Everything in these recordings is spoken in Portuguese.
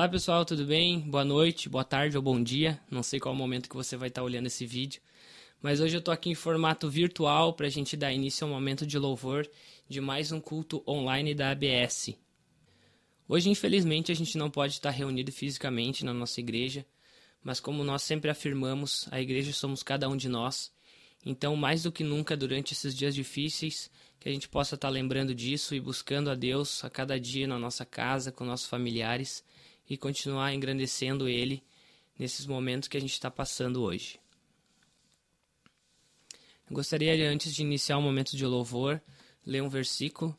Olá pessoal, tudo bem? Boa noite, boa tarde ou bom dia. Não sei qual momento que você vai estar olhando esse vídeo. Mas hoje eu estou aqui em formato virtual para a gente dar início ao momento de louvor de mais um culto online da ABS. Hoje, infelizmente, a gente não pode estar reunido fisicamente na nossa igreja, mas como nós sempre afirmamos, a igreja somos cada um de nós. Então, mais do que nunca, durante esses dias difíceis, que a gente possa estar lembrando disso e buscando a Deus a cada dia na nossa casa, com nossos familiares e continuar engrandecendo Ele nesses momentos que a gente está passando hoje. Eu gostaria, antes de iniciar o momento de louvor, ler um versículo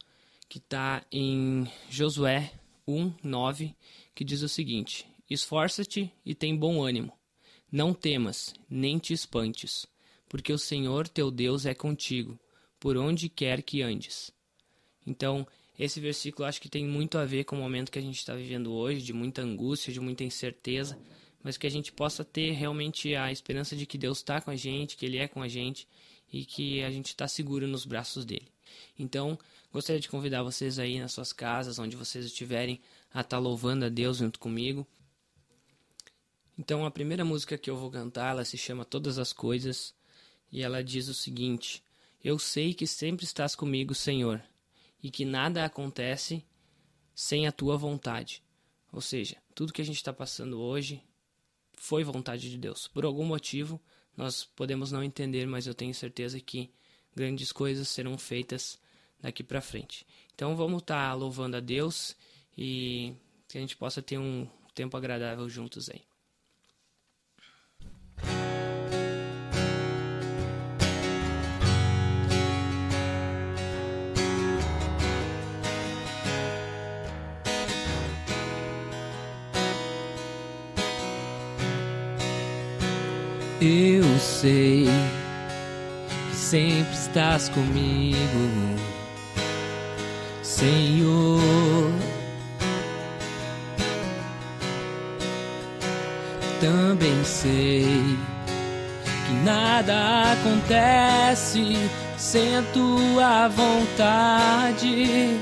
que está em Josué 1, 9, que diz o seguinte: Esforça-te e tem bom ânimo. Não temas, nem te espantes, porque o Senhor teu Deus é contigo, por onde quer que andes. Então, esse versículo acho que tem muito a ver com o momento que a gente está vivendo hoje, de muita angústia, de muita incerteza, mas que a gente possa ter realmente a esperança de que Deus está com a gente, que Ele é com a gente e que a gente está seguro nos braços dele. Então, gostaria de convidar vocês aí nas suas casas, onde vocês estiverem, a estar tá louvando a Deus junto comigo. Então, a primeira música que eu vou cantar, ela se chama Todas as Coisas, e ela diz o seguinte: Eu sei que sempre estás comigo, Senhor e que nada acontece sem a tua vontade. Ou seja, tudo que a gente está passando hoje foi vontade de Deus. Por algum motivo, nós podemos não entender, mas eu tenho certeza que grandes coisas serão feitas daqui para frente. Então vamos estar tá louvando a Deus e que a gente possa ter um tempo agradável juntos aí. Eu sei que sempre estás comigo, Senhor. Também sei que nada acontece sem a tua vontade.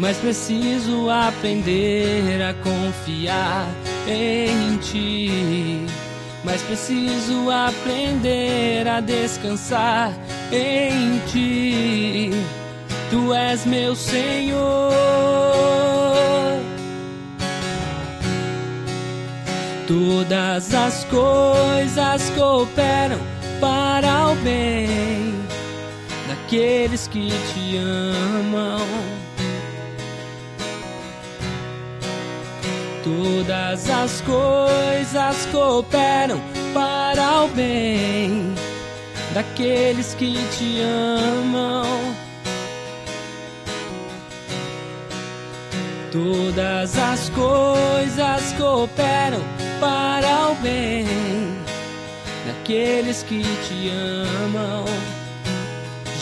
Mas preciso aprender a confiar em ti. Mas preciso aprender a descansar em ti. Tu és meu Senhor. Todas as coisas cooperam para o bem daqueles que te amam Todas as coisas cooperam para o bem daqueles que te amam. Todas as coisas cooperam para o bem daqueles que te amam.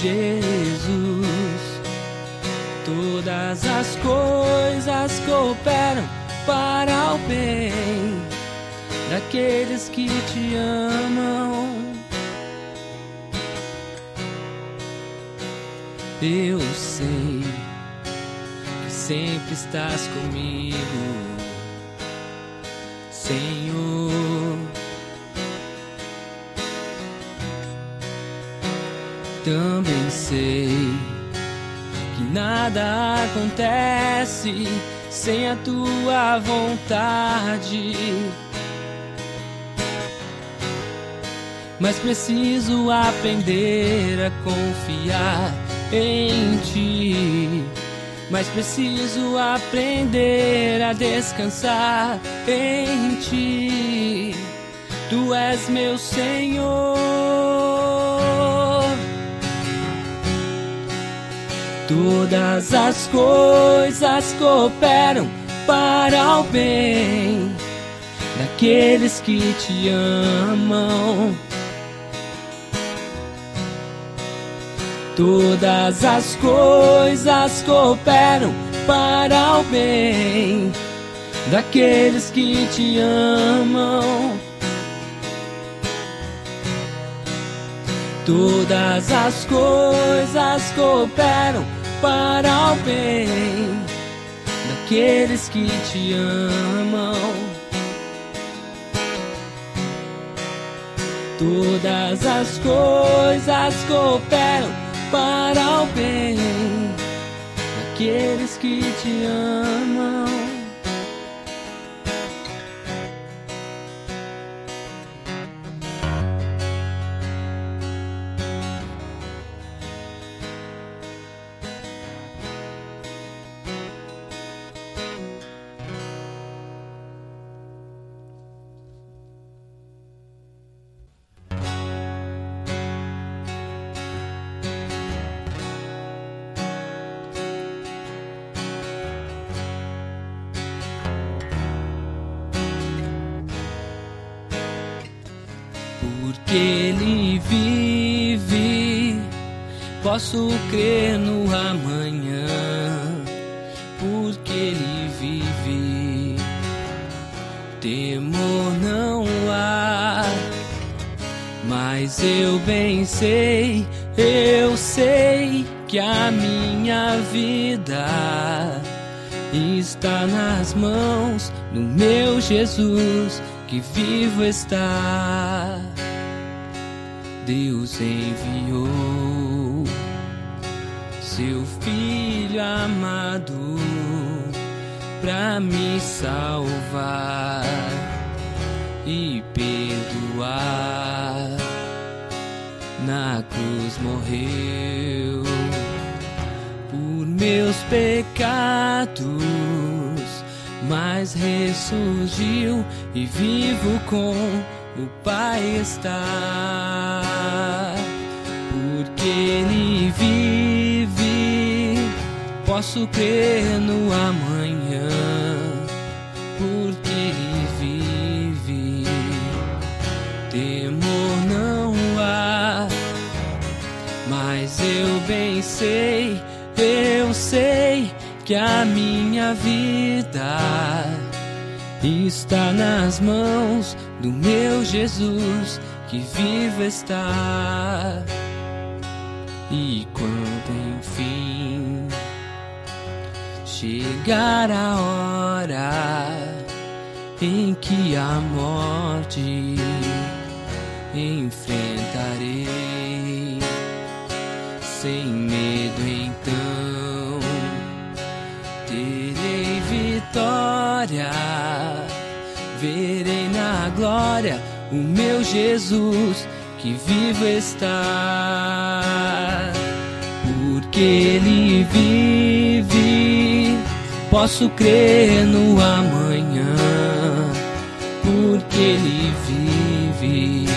Jesus, todas as coisas cooperam para o bem daqueles que te amam. Eu sei que sempre estás comigo, Senhor. Também sei que nada acontece sem a tua vontade. Mas preciso aprender a confiar em ti. Mas preciso aprender a descansar em ti. Tu és meu Senhor. Todas as coisas cooperam para o bem daqueles que te amam. Todas as coisas cooperam para o bem daqueles que te amam. Todas as coisas cooperam para o bem aqueles que te amam. Todas as coisas cooperam para o bem daqueles que te amam. Posso crer no amanhã, porque ele vive. Temor não há, mas eu bem sei, eu sei que a minha vida está nas mãos do meu Jesus que vivo está. Deus enviou seu filho amado para me salvar e perdoar. Na cruz morreu por meus pecados, mas ressurgiu e vivo com o Pai está, porque Ele vive. Posso crer no amanhã, porque Ele vive. Temor não há, mas eu bem sei, eu sei que a minha vida está nas mãos do meu Jesus que vivo está. E quando chegar a hora em que a morte enfrentarei sem medo, então terei vitória verei na glória o meu Jesus que vivo está. Porque Ele vive, posso crer no amanhã. Porque Ele vive,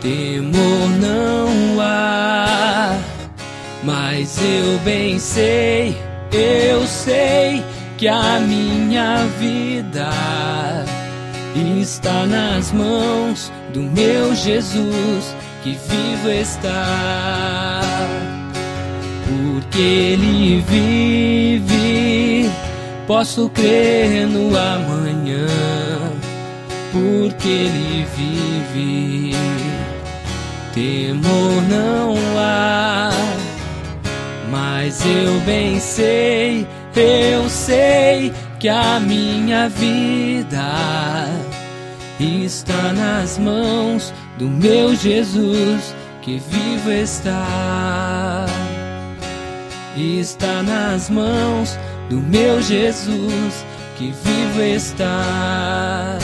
temor não há. Mas eu bem sei, eu sei que a minha vida está nas mãos do meu Jesus que vivo está. Porque Ele vive, posso crer no amanhã. Porque Ele vive, temor não há. Mas eu bem sei eu sei que a minha vida está nas mãos do meu Jesus que vivo está. Está nas mãos do meu Jesus que vivo está.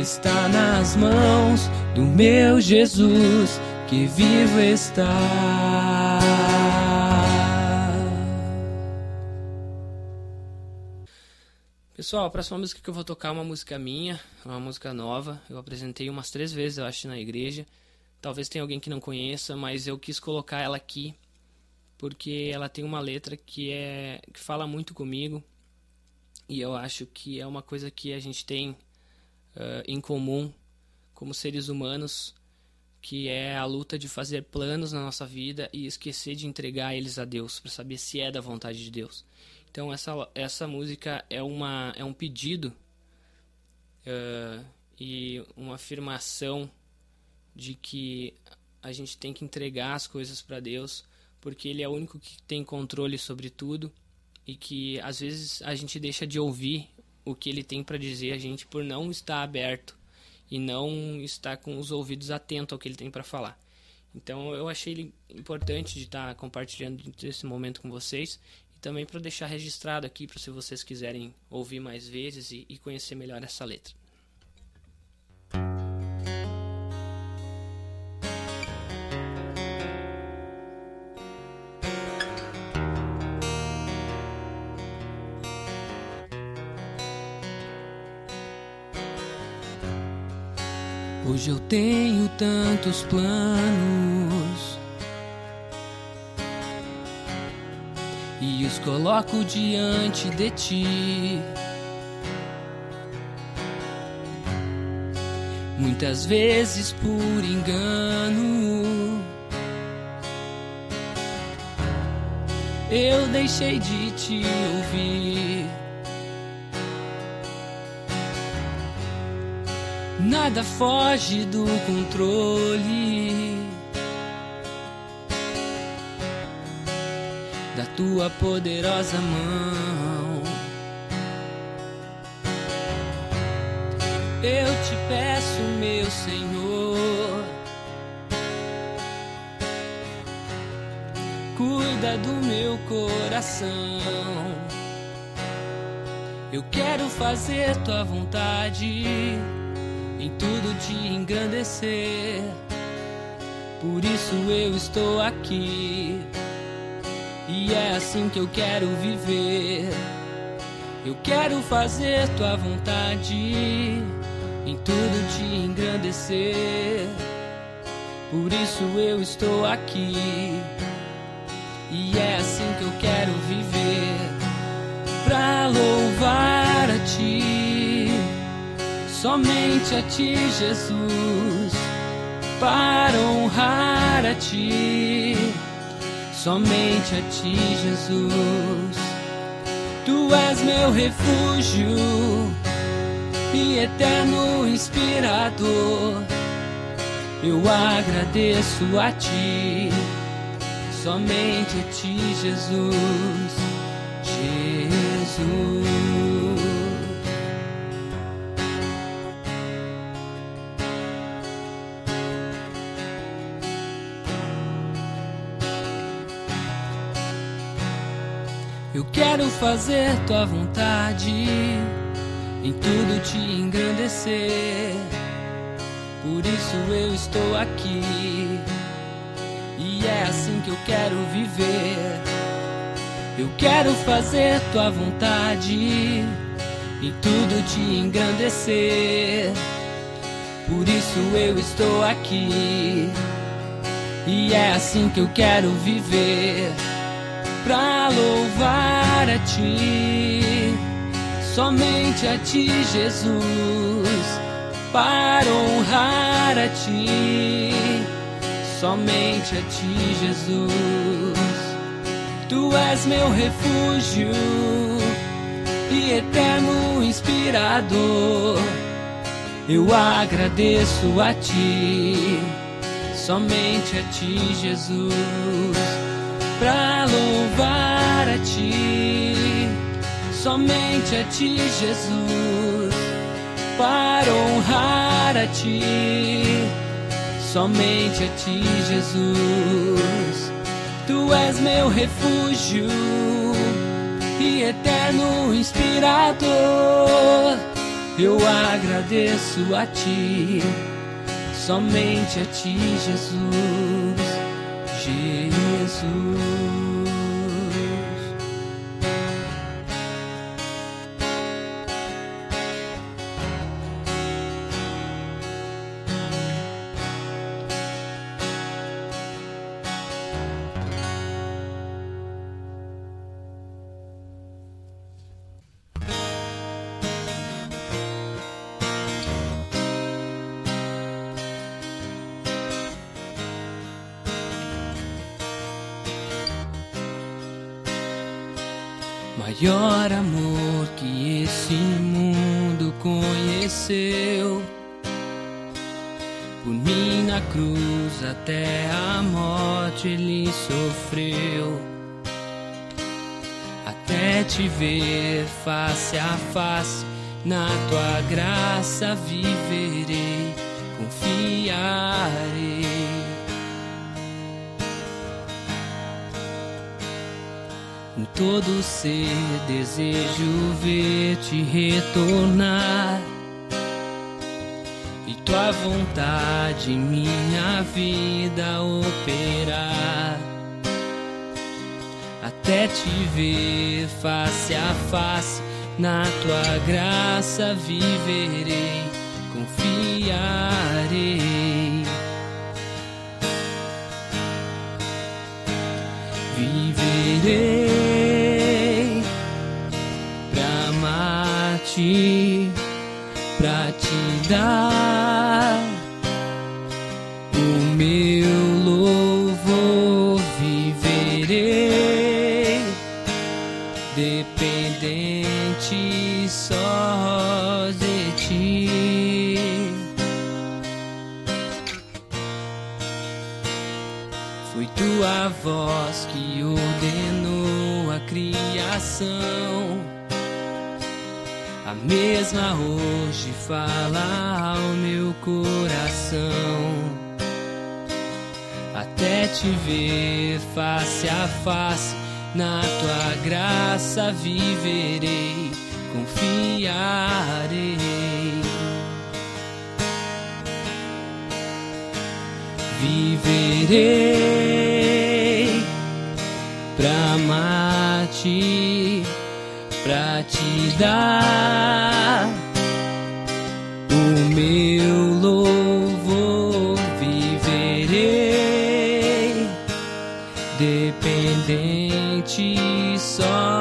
Está nas mãos do meu Jesus que vivo está. Pessoal, a próxima música que eu vou tocar é uma música minha, uma música nova. Eu apresentei umas três vezes, eu acho, na igreja. Talvez tenha alguém que não conheça, mas eu quis colocar ela aqui porque ela tem uma letra que é que fala muito comigo e eu acho que é uma coisa que a gente tem uh, em comum como seres humanos, que é a luta de fazer planos na nossa vida e esquecer de entregar eles a Deus para saber se é da vontade de Deus. Então essa, essa música é, uma, é um pedido uh, e uma afirmação de que a gente tem que entregar as coisas para Deus, porque Ele é o único que tem controle sobre tudo e que às vezes a gente deixa de ouvir o que ele tem para dizer a gente por não estar aberto e não estar com os ouvidos atentos ao que ele tem para falar. Então eu achei importante de estar compartilhando esse momento com vocês e também para deixar registrado aqui para se vocês quiserem ouvir mais vezes e, e conhecer melhor essa letra. Hoje eu tenho tantos planos e os coloco diante de ti. Muitas vezes por engano eu deixei de te ouvir. Nada foge do controle da tua poderosa mão. Eu te peço, meu Senhor, cuida do meu coração. Eu quero fazer tua vontade em tudo te engrandecer. Por isso eu estou aqui. E é assim que eu quero viver. Eu quero fazer tua vontade, em tudo te engrandecer. Por isso eu estou aqui. E é assim que eu quero viver, pra louvar a ti somente a ti, Jesus, para honrar a ti, somente a ti, Jesus. Tu és meu refúgio e eterno inspirador. Eu agradeço a ti, somente a ti, Jesus, Jesus. Quero fazer tua vontade, em tudo te engrandecer. Por isso eu estou aqui, e é assim que eu quero viver. Eu quero fazer tua vontade, em tudo te engrandecer. Por isso eu estou aqui, e é assim que eu quero viver pra louvar a ti, somente a ti, Jesus, para honrar a ti, somente a ti, Jesus. Tu és meu refúgio e eterno inspirador. Eu agradeço a ti, somente a ti, Jesus pra louvar a ti, somente a ti, Jesus, para honrar a ti, somente a ti, Jesus. Tu és meu refúgio e eterno inspirador. Eu agradeço a ti, somente a ti, Jesus. Jesus. Cruz até a morte ele sofreu. Até te ver face a face. Na tua graça viverei, confiarei. Em todo ser desejo ver-te retornar e tua vontade em minha vida operar até te ver face a face. Na tua graça viverei, confiarei. Viverei pra amar-te, pra te dar mesma hoje fala ao meu coração. Até te ver face a face, na tua graça viverei, confiarei. Viverei pra amar-te, pra te dar o meu louvor. Viverei dependente só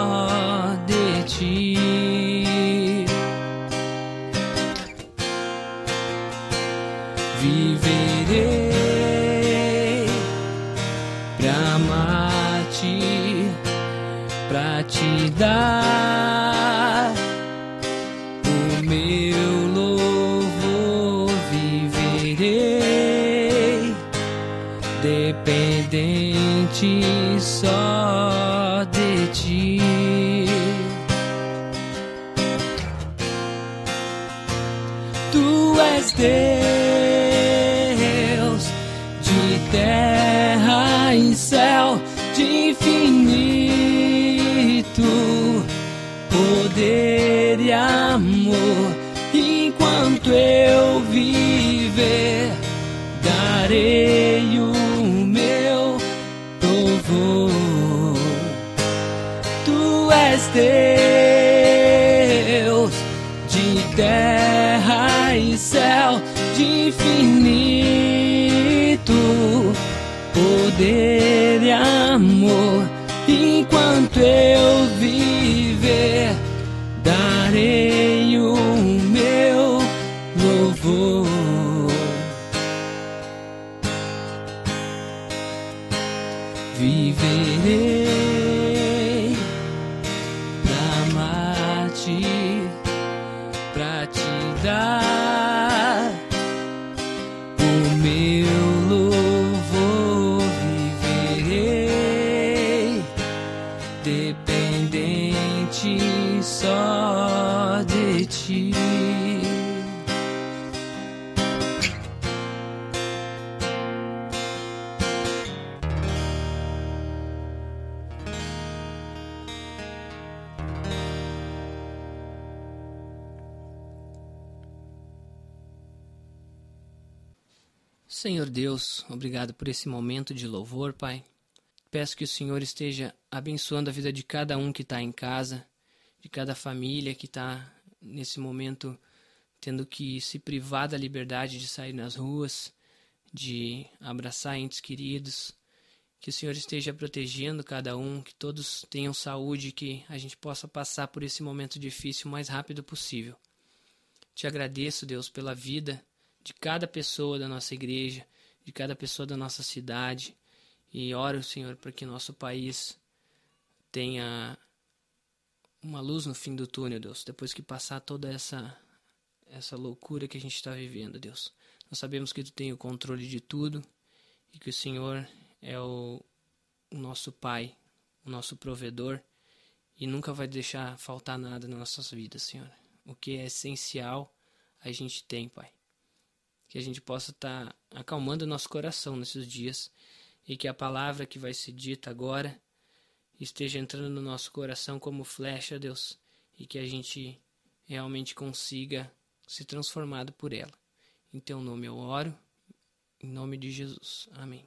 obrigado por esse momento de louvor, Pai. Peço que o Senhor esteja abençoando a vida de cada um que está em casa, de cada família que está nesse momento tendo que se privar da liberdade de sair nas ruas, de abraçar entes queridos. Que o Senhor esteja protegendo cada um, que todos tenham saúde, que a gente possa passar por esse momento difícil o mais rápido possível. Te agradeço, Deus, pela vida de cada pessoa da nossa igreja, de cada pessoa da nossa cidade. E oro, Senhor, para que nosso país tenha uma luz no fim do túnel, Deus, depois que passar toda essa essa loucura que a gente está vivendo, Deus. Nós sabemos que Tu tem o controle de tudo e que o Senhor é o, o nosso Pai, o nosso provedor e nunca vai deixar faltar nada nas nossas vidas, Senhor. O que é essencial a gente tem, Pai. Que a gente possa estar tá acalmando nosso coração nesses dias e que a palavra que vai ser dita agora esteja entrando no nosso coração como flecha, Deus, e que a gente realmente consiga ser transformado por ela. Em teu nome eu oro, em nome de Jesus. Amém.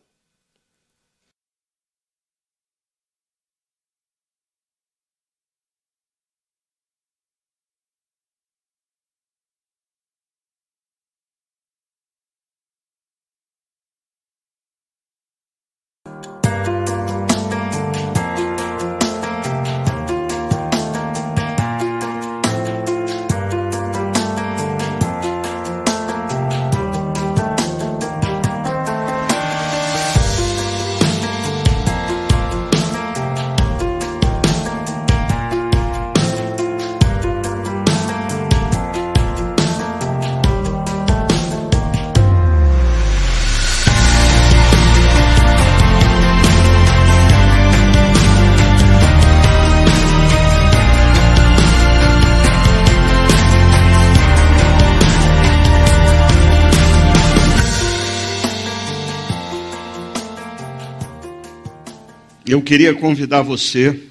Eu queria convidar você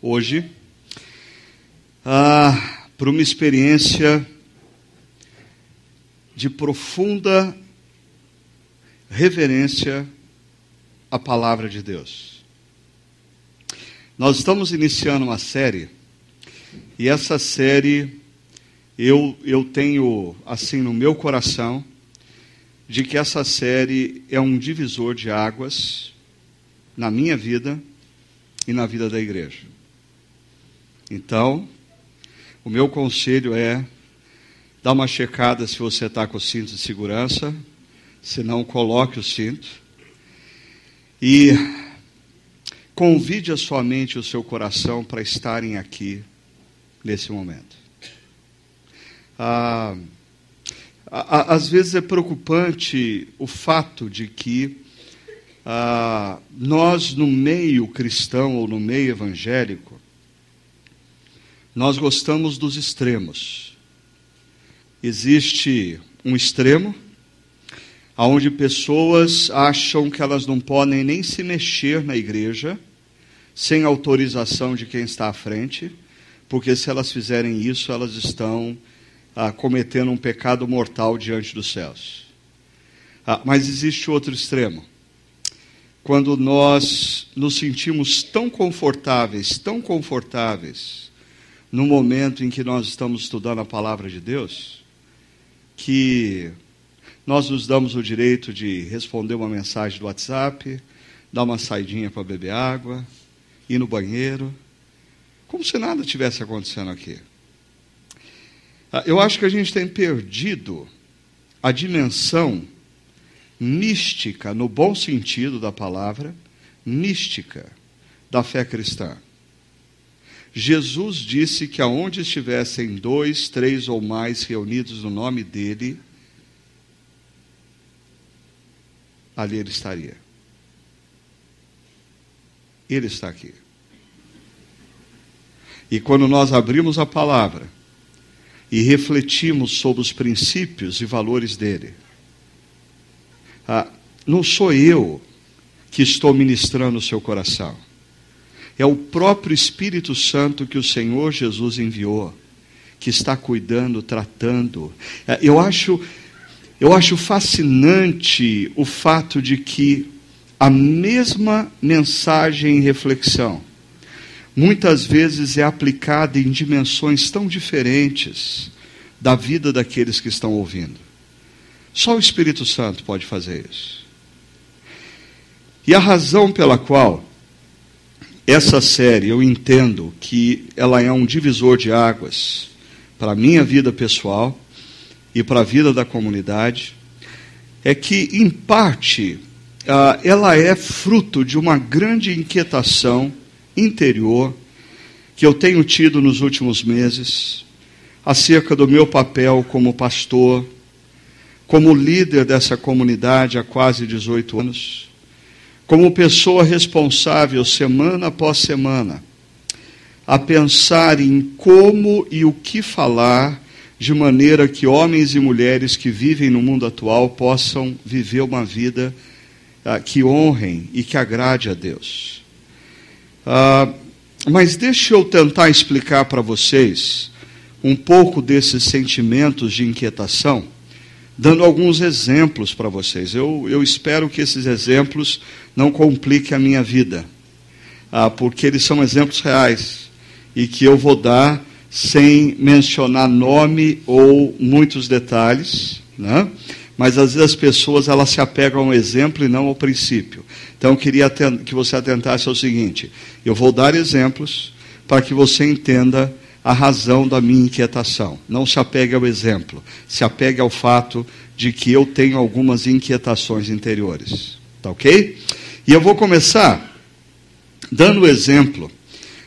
hoje ah, para uma experiência de profunda reverência à palavra de Deus. Nós estamos iniciando uma série e essa série eu, eu tenho assim no meu coração de que essa série é um divisor de águas na minha vida e na vida da igreja. Então, o meu conselho é dar uma checada se você está com o cinto de segurança, se não, coloque o cinto. E convide a sua mente e o seu coração para estarem aqui nesse momento. Ah, às vezes é preocupante o fato de que ah, nós no meio cristão ou no meio evangélico, nós gostamos dos extremos. Existe um extremo onde pessoas acham que elas não podem nem se mexer na igreja sem autorização de quem está à frente, porque se elas fizerem isso, elas estão ah, cometendo um pecado mortal diante dos céus. Ah, mas existe outro extremo quando nós nos sentimos tão confortáveis, tão confortáveis, no momento em que nós estamos estudando a palavra de Deus, que nós nos damos o direito de responder uma mensagem do WhatsApp, dar uma saidinha para beber água, ir no banheiro, como se nada tivesse acontecendo aqui. Ah, eu acho que a gente tem perdido a dimensão mística, no bom sentido da palavra, mística da fé cristã. Jesus disse que aonde estivessem dois, três ou mais reunidos no nome dele, ali ele estaria. Ele está aqui. E quando nós abrimos a palavra e refletimos sobre os princípios e valores dele, ah, não sou eu que estou ministrando o seu coração. É o próprio Espírito Santo que o Senhor Jesus enviou, que está cuidando, tratando. Ah, eu acho, eu acho fascinante o fato de que a mesma mensagem e reflexão muitas vezes é aplicada em dimensões tão diferentes da vida daqueles que estão ouvindo. Só o Espírito Santo pode fazer isso. E a razão pela qual essa série eu entendo que ela é um divisor de águas para a minha vida pessoal e para a vida da comunidade é que, em parte, ela é fruto de uma grande inquietação interior que eu tenho tido nos últimos meses acerca do meu papel como pastor como líder dessa comunidade há quase 18 anos, como pessoa responsável semana após semana a pensar em como e o que falar, de maneira que homens e mulheres que vivem no mundo atual possam viver uma vida ah, que honrem e que agrade a Deus. Ah, mas deixe eu tentar explicar para vocês um pouco desses sentimentos de inquietação, dando alguns exemplos para vocês. Eu, eu espero que esses exemplos não compliquem a minha vida, ah, porque eles são exemplos reais e que eu vou dar sem mencionar nome ou muitos detalhes, né? mas às vezes as pessoas elas se apegam ao exemplo e não ao princípio. Então eu queria que você atentasse ao seguinte: eu vou dar exemplos para que você entenda a razão da minha inquietação. Não se apegue ao exemplo, se apegue ao fato de que eu tenho algumas inquietações interiores. Tá ok? E eu vou começar dando o exemplo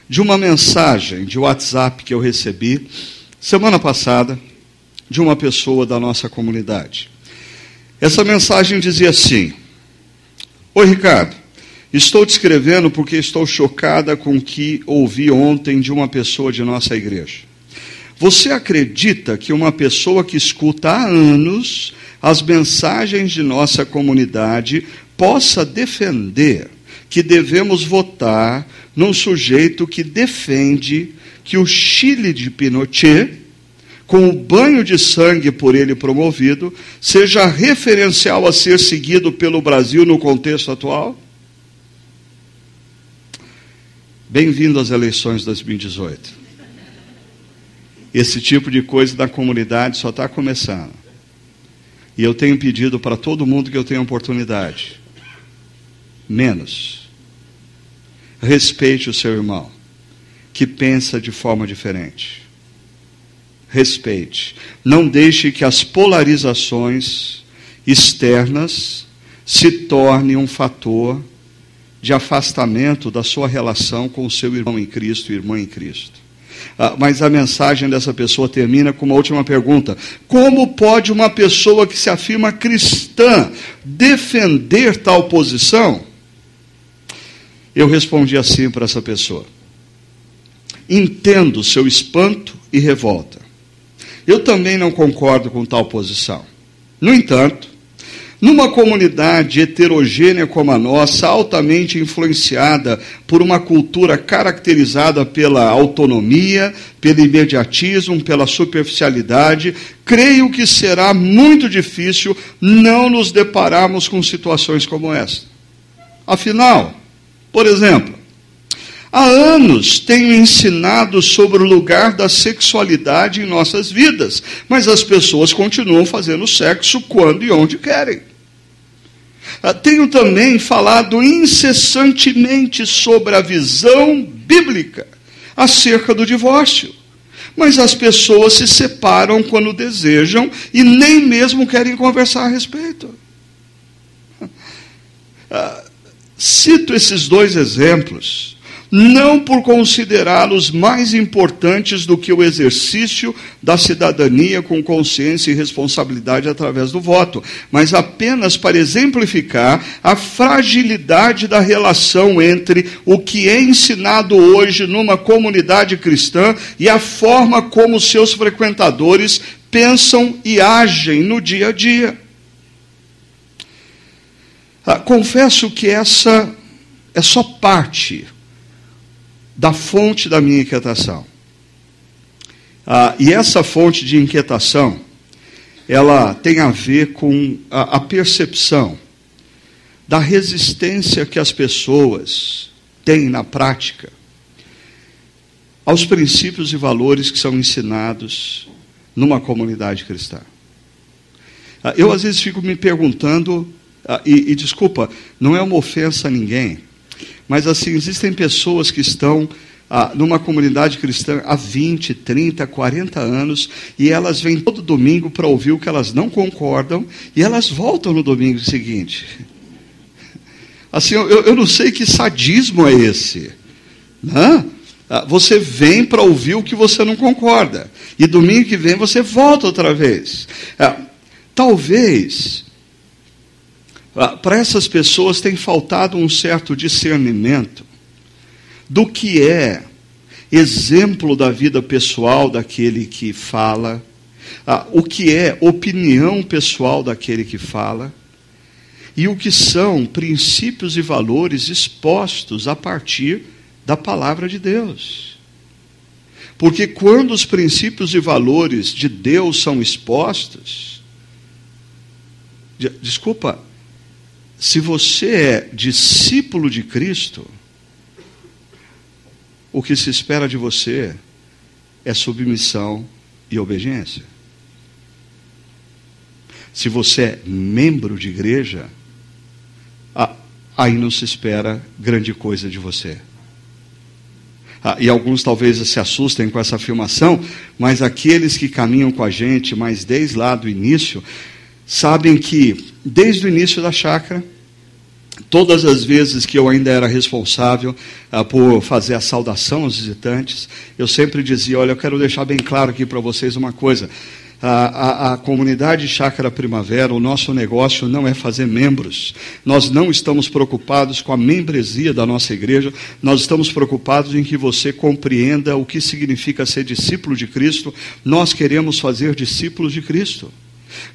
de uma mensagem de WhatsApp que eu recebi semana passada de uma pessoa da nossa comunidade. Essa mensagem dizia assim: Oi, Ricardo. Estou te escrevendo porque estou chocada com o que ouvi ontem de uma pessoa de nossa igreja. Você acredita que uma pessoa que escuta há anos as mensagens de nossa comunidade possa defender que devemos votar num sujeito que defende que o Chile de Pinochet, com o banho de sangue por ele promovido, seja referencial a ser seguido pelo Brasil no contexto atual? Bem-vindo às eleições de 2018. Esse tipo de coisa da comunidade só está começando. E eu tenho pedido para todo mundo que eu tenha oportunidade. Menos. Respeite o seu irmão, que pensa de forma diferente. Respeite. Não deixe que as polarizações externas se tornem um fator de afastamento da sua relação com o seu irmão em Cristo e irmã em Cristo. Ah, mas a mensagem dessa pessoa termina com uma última pergunta: Como pode uma pessoa que se afirma cristã defender tal posição? Eu respondi assim para essa pessoa: Entendo seu espanto e revolta. Eu também não concordo com tal posição. No entanto, numa comunidade heterogênea como a nossa, altamente influenciada por uma cultura caracterizada pela autonomia, pelo imediatismo, pela superficialidade, creio que será muito difícil não nos depararmos com situações como esta. Afinal, por exemplo, há anos tenho ensinado sobre o lugar da sexualidade em nossas vidas, mas as pessoas continuam fazendo sexo quando e onde querem. Ah, tenho também falado incessantemente sobre a visão bíblica acerca do divórcio. Mas as pessoas se separam quando desejam e nem mesmo querem conversar a respeito. Ah, cito esses dois exemplos não por considerá-los mais importantes do que o exercício da cidadania com consciência e responsabilidade através do voto, mas apenas para exemplificar a fragilidade da relação entre o que é ensinado hoje numa comunidade cristã e a forma como seus frequentadores pensam e agem no dia a dia. Ah, confesso que essa é só parte da fonte da minha inquietação. Ah, e essa fonte de inquietação, ela tem a ver com a, a percepção da resistência que as pessoas têm na prática aos princípios e valores que são ensinados numa comunidade cristã. Ah, eu, às vezes, fico me perguntando, ah, e, e desculpa, não é uma ofensa a ninguém, mas assim, existem pessoas que estão ah, numa comunidade cristã há 20, 30, 40 anos e elas vêm todo domingo para ouvir o que elas não concordam e elas voltam no domingo seguinte. Assim, eu, eu não sei que sadismo é esse. Né? Você vem para ouvir o que você não concorda. E domingo que vem você volta outra vez. Ah, talvez ah, para essas pessoas tem faltado um certo discernimento do que é exemplo da vida pessoal daquele que fala, ah, o que é opinião pessoal daquele que fala, e o que são princípios e valores expostos a partir da palavra de Deus. Porque quando os princípios e valores de Deus são expostos, desculpa, se você é discípulo de Cristo, o que se espera de você é submissão e obediência. Se você é membro de igreja, aí não se espera grande coisa de você. E alguns talvez se assustem com essa afirmação, mas aqueles que caminham com a gente, mas desde lá do início, sabem que desde o início da chácara, Todas as vezes que eu ainda era responsável ah, por fazer a saudação aos visitantes, eu sempre dizia: Olha, eu quero deixar bem claro aqui para vocês uma coisa. A, a, a, comunidade Chácara Primavera, o nosso negócio não é fazer membros. Nós não estamos preocupados com a membresia da nossa igreja, nós estamos preocupados em que você compreenda o que significa ser discípulo de Cristo. Nós queremos fazer discípulos de Cristo.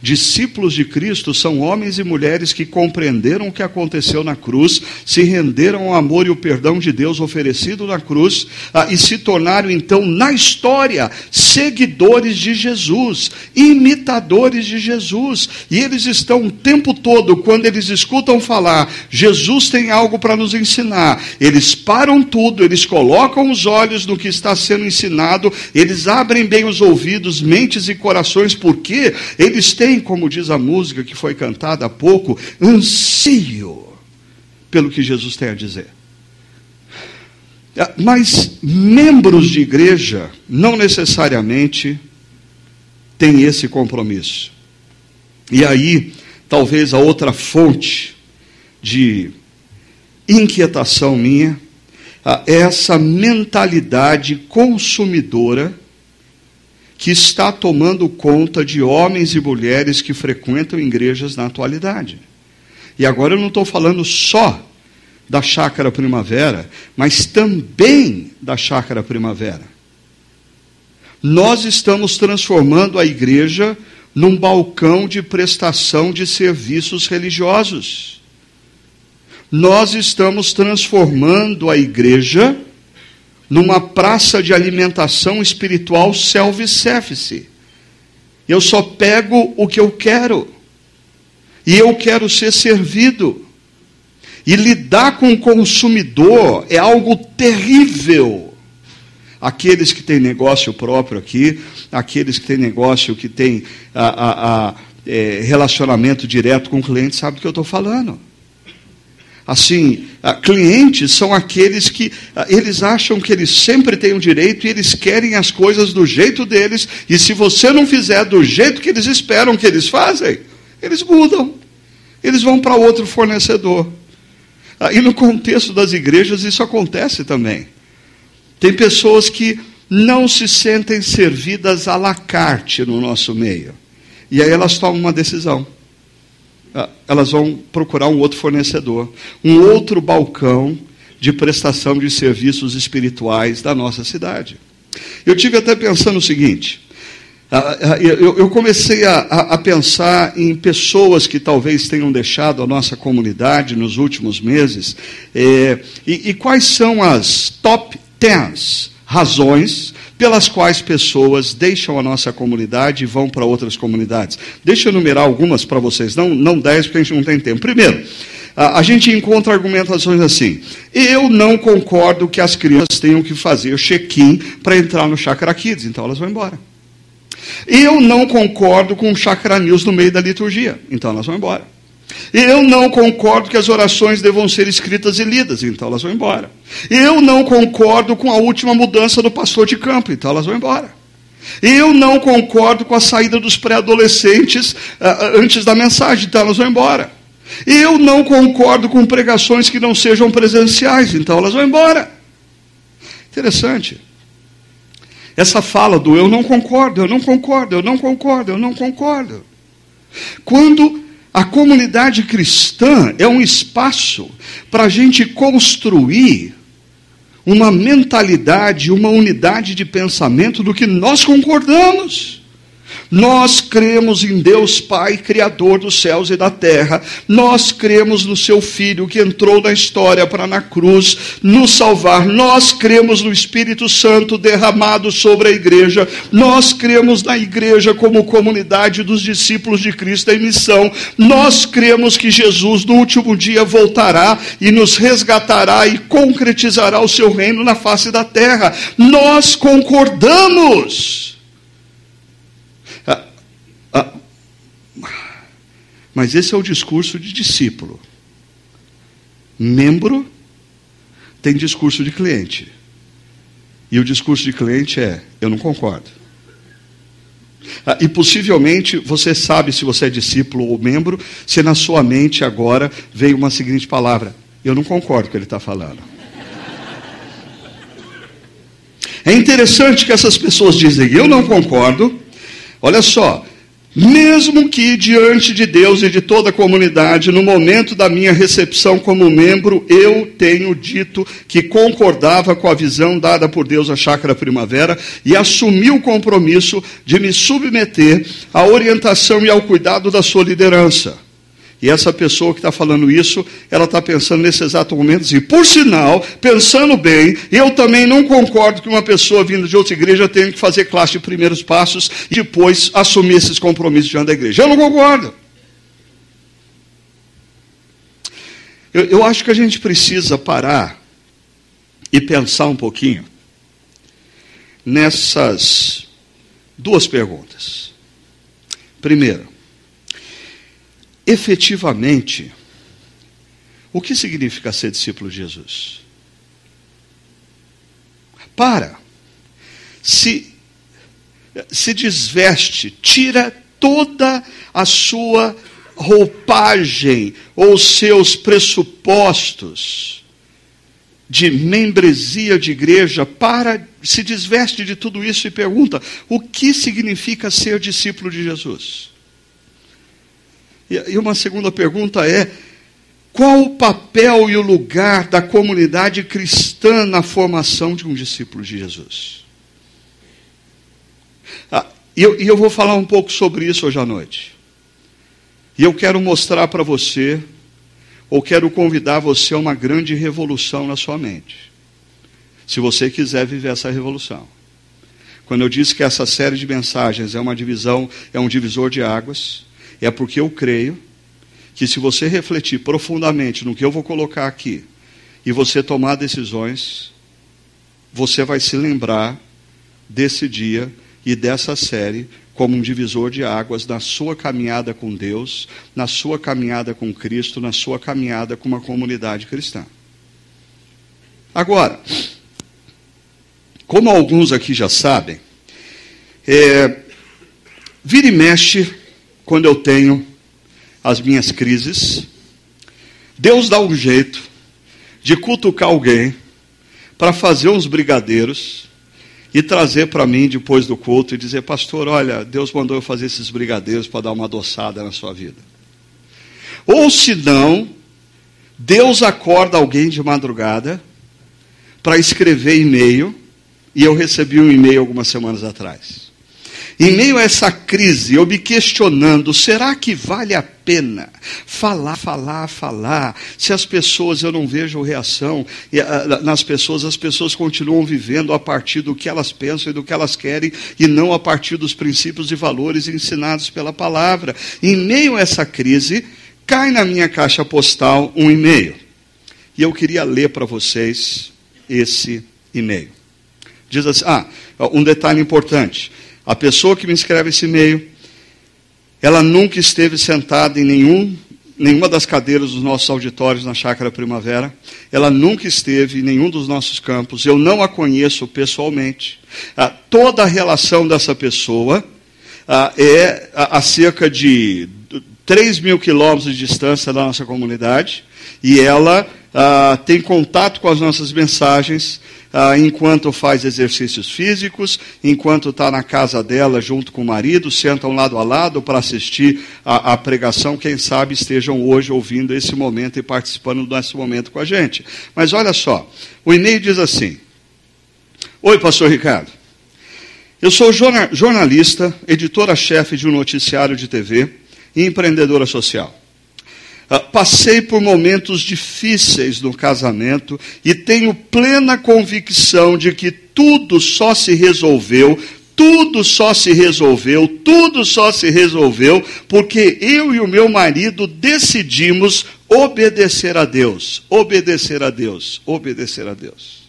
Discípulos de Cristo são homens e mulheres que compreenderam o que aconteceu na cruz, se renderam ao amor e o perdão de Deus oferecido na cruz ah, e se tornaram então, na história, seguidores de Jesus, imitadores de Jesus. E eles estão o tempo todo, quando eles escutam falar, Jesus tem algo para nos ensinar, eles param tudo, eles colocam os olhos no que está sendo ensinado, eles abrem bem os ouvidos, mentes e corações, porque eles eles têm, como diz a música que foi cantada há pouco, ansio pelo que Jesus tem a dizer. Ah, mas membros de igreja não necessariamente têm esse compromisso. E aí, talvez a outra fonte de inquietação minha ah, é essa mentalidade consumidora que está tomando conta de homens e mulheres que frequentam igrejas na atualidade. E agora eu não estou falando só da chácara primavera, mas também da chácara primavera. Nós estamos transformando a igreja num balcão de prestação de serviços religiosos. Nós estamos transformando a igreja numa praça de alimentação espiritual self-service. Eu só pego o que eu quero. E eu quero ser servido. E lidar com o consumidor é algo terrível. Aqueles que têm negócio próprio aqui, aqueles que têm negócio que têm a, a, a, é, relacionamento direto com o cliente, sabem do que eu estou falando assim, ah, clientes são aqueles que ah, eles acham que eles sempre têm o direito e eles querem as coisas do jeito deles, e se você não fizer do jeito que eles esperam que eles fazem, eles mudam. Eles vão para outro fornecedor. Ah, e no contexto das igrejas isso acontece também. Tem pessoas que não se sentem servidas à la carte no nosso meio. E aí elas tomam uma decisão. Ah, elas vão procurar um outro fornecedor, um outro balcão de prestação de serviços espirituais da nossa cidade. Eu tive até pensando o seguinte: ah, ah, eu comecei a, pensar em pessoas que talvez tenham deixado a nossa comunidade nos últimos meses, eh, e, quais são as top 10 razões pelas quais pessoas deixam a nossa comunidade e vão para outras comunidades. Deixa eu enumerar algumas para vocês, não, não dez, porque a gente não tem tempo. Primeiro, a, gente encontra argumentações assim: eu não concordo que as crianças tenham que fazer check-in para entrar no Chakra Kids, então elas vão embora. Eu não concordo com o Chakra News no meio da liturgia, então elas vão embora. Eu não concordo que as orações devam ser escritas e lidas, então elas vão embora. Eu não concordo com a última mudança do pastor de campo, então elas vão embora. Eu não concordo com a saída dos pré-adolescentes uh, antes da mensagem, então elas vão embora. Eu não concordo com pregações que não sejam presenciais, então elas vão embora. Interessante. Essa fala do eu não concordo, eu não concordo, eu não concordo, eu não concordo. Quando a comunidade cristã é um espaço para a gente construir uma mentalidade, uma unidade de pensamento do que nós concordamos. Nós cremos em Deus Pai, Criador dos céus e da terra. Nós cremos no Seu Filho que entrou na história para na cruz nos salvar. Nós cremos no Espírito Santo derramado sobre a igreja. Nós cremos na igreja como comunidade dos discípulos de Cristo em missão. Nós cremos que Jesus no último dia voltará e nos resgatará e concretizará o seu reino na face da terra. Nós concordamos. Mas esse é o discurso de discípulo. Membro tem discurso de cliente. E o discurso de cliente é: eu não concordo. Ah, e possivelmente você sabe se você é discípulo ou membro, se na sua mente agora veio uma seguinte palavra: eu não concordo com o que ele está falando. É interessante que essas pessoas dizem: eu não concordo. Olha só, mesmo que diante de Deus e de toda a comunidade, no momento da minha recepção como membro, eu tenho dito que concordava com a visão dada por Deus à Chácara Primavera e assumi o compromisso de me submeter à orientação e ao cuidado da sua liderança. E essa pessoa que está falando isso, ela está pensando nesse exato momento assim, por sinal, pensando bem, eu também não concordo que uma pessoa vindo de outra igreja tenha que fazer classe de primeiros passos e depois assumir esses compromissos diante da igreja. Eu não concordo. Eu, eu acho que a gente precisa parar e pensar um pouquinho nessas duas perguntas. Primeiro, efetivamente, o que significa ser discípulo de Jesus? Para, se, se desveste, tira toda a sua roupagem ou seus pressupostos de membresia de igreja, para, se desveste de tudo isso e pergunta: o que significa ser discípulo de Jesus? E uma segunda pergunta é: qual o papel e o lugar da comunidade cristã na formação de um discípulo de Jesus? Ah, e eu, eu vou falar um pouco sobre isso hoje à noite. E eu quero mostrar para você, ou quero convidar você a uma grande revolução na sua mente. Se você quiser viver essa revolução. Quando eu disse que essa série de mensagens é uma divisão, é um divisor de águas, é porque eu creio que se você refletir profundamente no que eu vou colocar aqui e você tomar decisões, você vai se lembrar desse dia e dessa série como um divisor de águas na sua caminhada com Deus, na sua caminhada com Cristo, na sua caminhada com uma comunidade cristã. Agora, como alguns aqui já sabem, é, vira e mexe quando eu tenho as minhas crises, Deus dá um jeito de cutucar alguém para fazer uns brigadeiros e trazer para mim depois do culto e dizer: Pastor, olha, Deus mandou eu fazer esses brigadeiros para dar uma adoçada na sua vida. Ou se não, Deus acorda alguém de madrugada para escrever e-mail, e eu recebi um e-mail algumas semanas atrás. Em meio a essa crise, eu me questionando, será que vale a pena falar, falar, falar? Se as pessoas, eu não vejo reação ah, nas pessoas, as pessoas continuam vivendo a partir do que elas pensam e do que elas querem, e não a partir dos princípios e valores ensinados pela palavra. Em meio a essa crise, cai na minha caixa postal um e-mail. E eu queria ler para vocês esse e-mail. Diz assim: ah, um detalhe importante. A pessoa que me escreve esse e-mail, ela nunca esteve sentada em nenhum, nenhuma das cadeiras dos nossos auditórios na Chácara Primavera. Ela nunca esteve em nenhum dos nossos campos. Eu não a conheço pessoalmente. Ah, toda a relação dessa pessoa ah, é a, a cerca de 3 mil quilômetros de distância da nossa comunidade. E ela ah, tem contato com as nossas mensagens ah, enquanto faz exercícios físicos, enquanto está na casa dela junto com o marido, sentam lado a lado para assistir a, a, pregação. Quem sabe estejam hoje ouvindo esse momento e participando desse momento com a gente. Mas olha só, o e-mail diz assim: Oi, Pastor Ricardo. Eu sou jornalista, editora-chefe de um noticiário de TV e empreendedora social. Uh, passei por momentos difíceis no casamento e tenho plena convicção de que tudo só se resolveu, tudo só se resolveu, tudo só se resolveu porque eu e o meu marido decidimos obedecer a Deus, obedecer a Deus, obedecer a Deus.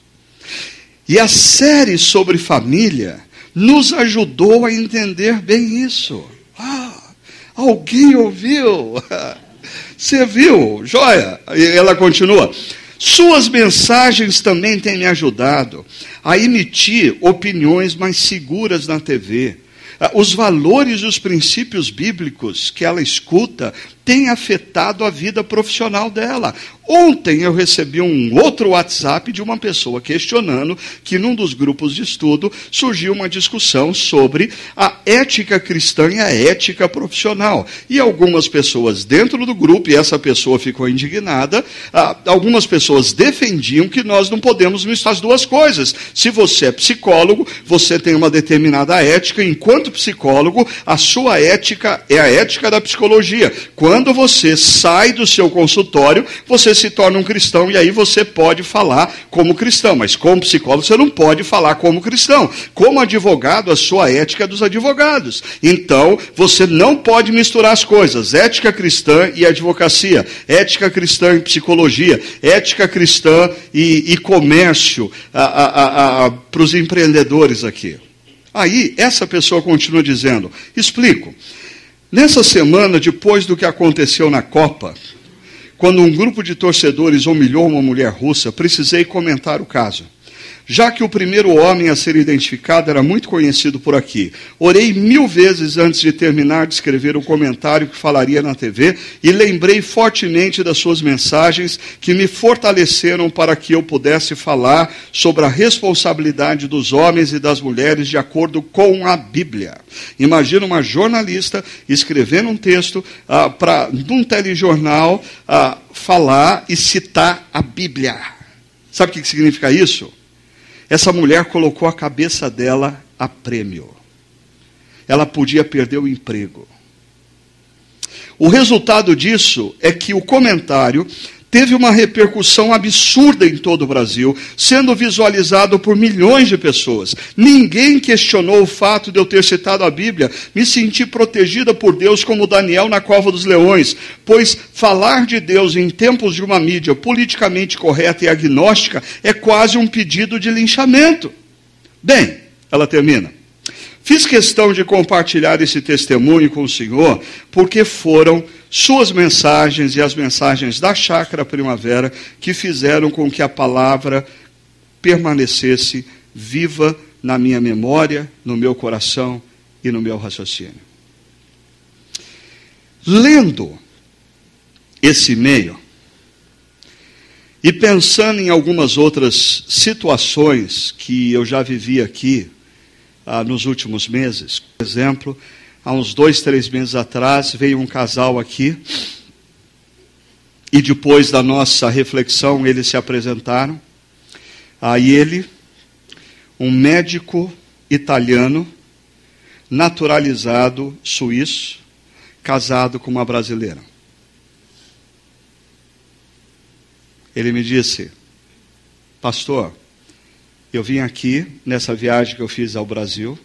E a série sobre família nos ajudou a entender bem isso. Ah, alguém ouviu? Você viu? Joia. E ela continua. Suas mensagens também têm me ajudado a emitir opiniões mais seguras na TV. Ah, os valores e os princípios bíblicos que ela escuta têm afetado a vida profissional dela. Ontem eu recebi um outro WhatsApp de uma pessoa questionando que num dos grupos de estudo surgiu uma discussão sobre a ética cristã e a ética profissional. E algumas pessoas dentro do grupo, e essa pessoa ficou indignada, ah, algumas pessoas defendiam que nós não podemos misturar as duas coisas. Se você é psicólogo, você tem uma determinada ética, enquanto psicólogo, a sua ética é a ética da psicologia. Quando você sai do seu consultório, você se torna um cristão e aí você pode falar como cristão, mas como psicólogo você não pode falar como cristão. Como advogado, a sua ética é dos advogados. Então, você não pode misturar as coisas, ética cristã e advocacia, ética cristã e psicologia, ética cristã e, e comércio para os empreendedores aqui. Aí, essa pessoa continua dizendo: explico. Nessa semana, depois do que aconteceu na Copa, quando um grupo de torcedores humilhou uma mulher russa, precisei comentar o caso. Já que o primeiro homem a ser identificado era muito conhecido por aqui, orei mil vezes antes de terminar de escrever o comentário que falaria na TV e lembrei fortemente das suas mensagens que me fortaleceram para que eu pudesse falar sobre a responsabilidade dos homens e das mulheres de acordo com a Bíblia. Imagina uma jornalista escrevendo um texto ah, para num telejornal ah, falar e citar a Bíblia. Sabe o que significa isso? Essa mulher colocou a cabeça dela a prêmio. Ela podia perder o emprego. O resultado disso é que o comentário teve uma repercussão absurda em todo o Brasil, sendo visualizado por milhões de pessoas. Ninguém questionou o fato de eu ter citado a Bíblia. Me senti protegida por Deus como Daniel na cova dos leões, pois falar de Deus em tempos de uma mídia politicamente correta e agnóstica é quase um pedido de linchamento. Bem, ela termina. Fiz questão de compartilhar esse testemunho com o Senhor, porque foram suas mensagens e as mensagens da Chácara Primavera que fizeram com que a palavra permanecesse viva na minha memória, no meu coração e no meu raciocínio. Lendo esse e-mail e pensando em algumas outras situações que eu já vivi aqui ah, nos últimos meses, por exemplo, há uns dois, três meses atrás, veio um casal aqui. E depois da nossa reflexão, eles se apresentaram. Aí ele, um médico italiano, naturalizado suíço, casado com uma brasileira. Ele me disse, pastor, eu vim aqui nessa viagem que eu fiz ao Brasil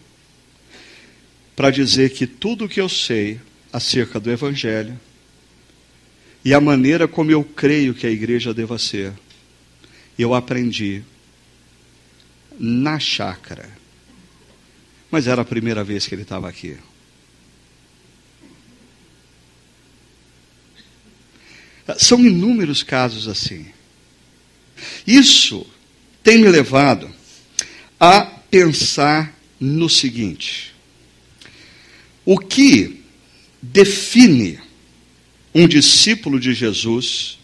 para dizer que tudo o que eu sei acerca do Evangelho e a maneira como eu creio que a igreja deva ser, eu aprendi na chácara. Mas era a primeira vez que ele estava aqui. São inúmeros casos assim. Isso tem me levado a pensar no seguinte: o que define um discípulo de Jesus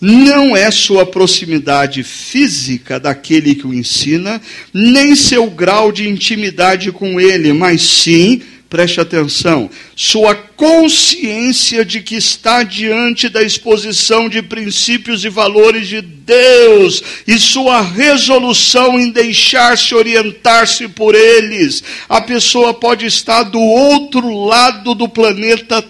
não é sua proximidade física daquele que o ensina, nem seu grau de intimidade com ele, mas sim preste atenção, sua consciência de que está diante da exposição de princípios e valores de Deus e sua resolução em deixar-se orientar-se por eles. A pessoa pode estar do outro lado do planeta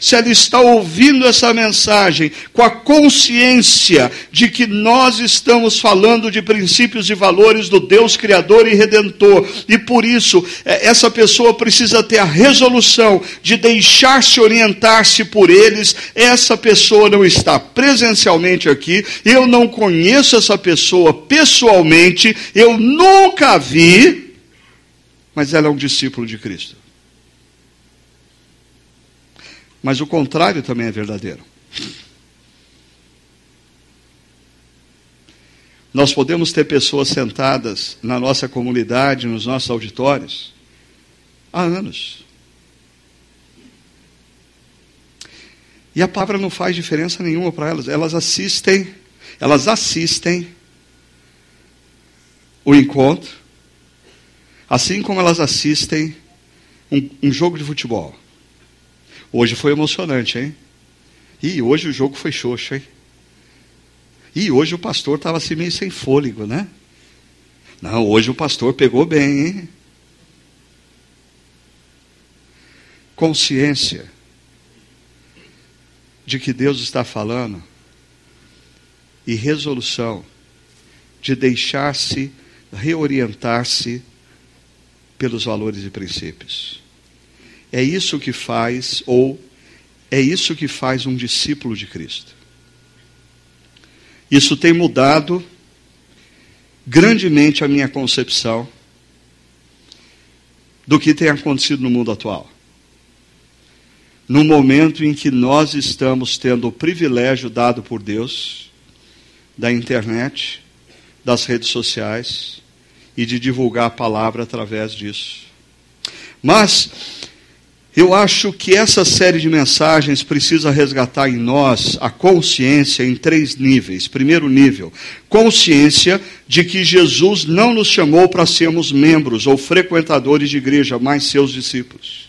se ela está ouvindo essa mensagem com a consciência de que nós estamos falando de princípios e valores do Deus Criador e Redentor, e por isso é, essa pessoa precisa ter a resolução de deixar-se orientar-se por eles. Essa pessoa não está presencialmente aqui, eu não conheço essa pessoa pessoalmente, eu nunca a vi, mas ela é um discípulo de Cristo. Mas o contrário também é verdadeiro. Nós podemos ter pessoas sentadas na nossa comunidade, nos nossos auditórios, há anos. E a palavra não faz diferença nenhuma para elas. Elas assistem, elas assistem o encontro, assim como elas assistem um, um jogo de futebol. Hoje foi emocionante, hein? E hoje o jogo foi xoxo, hein? E hoje o pastor estava assim meio sem fôlego, né? Não, hoje o pastor pegou bem, hein? Consciência de que Deus está falando e resolução de deixar-se reorientar-se pelos valores e princípios. É isso que faz, ou é isso que faz um discípulo de Cristo. Isso tem mudado grandemente a minha concepção do que tem acontecido no mundo atual. No momento em que nós estamos tendo o privilégio dado por Deus da internet, das redes sociais e de divulgar a palavra através disso. Mas eu acho que essa série de mensagens precisa resgatar em nós a consciência em três níveis. Primeiro nível, consciência de que Jesus não nos chamou para sermos membros ou frequentadores de igreja, mas seus discípulos.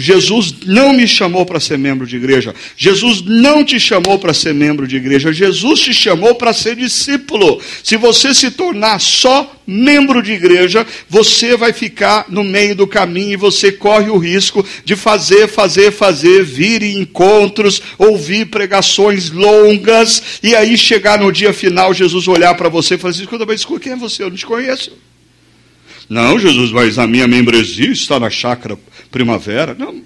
Jesus não me chamou para ser membro de igreja. Jesus não te chamou para ser membro de igreja. Jesus te chamou para ser discípulo. Se você se tornar só membro de igreja, você vai ficar no meio do caminho e você corre o risco de fazer, fazer, fazer, vir em encontros, ouvir pregações longas e aí chegar no dia final, Jesus olhar para você e falar assim: escuta, mas quem é você? Eu não te conheço. Não, Jesus, mas a minha membresia está na chácara primavera. Não,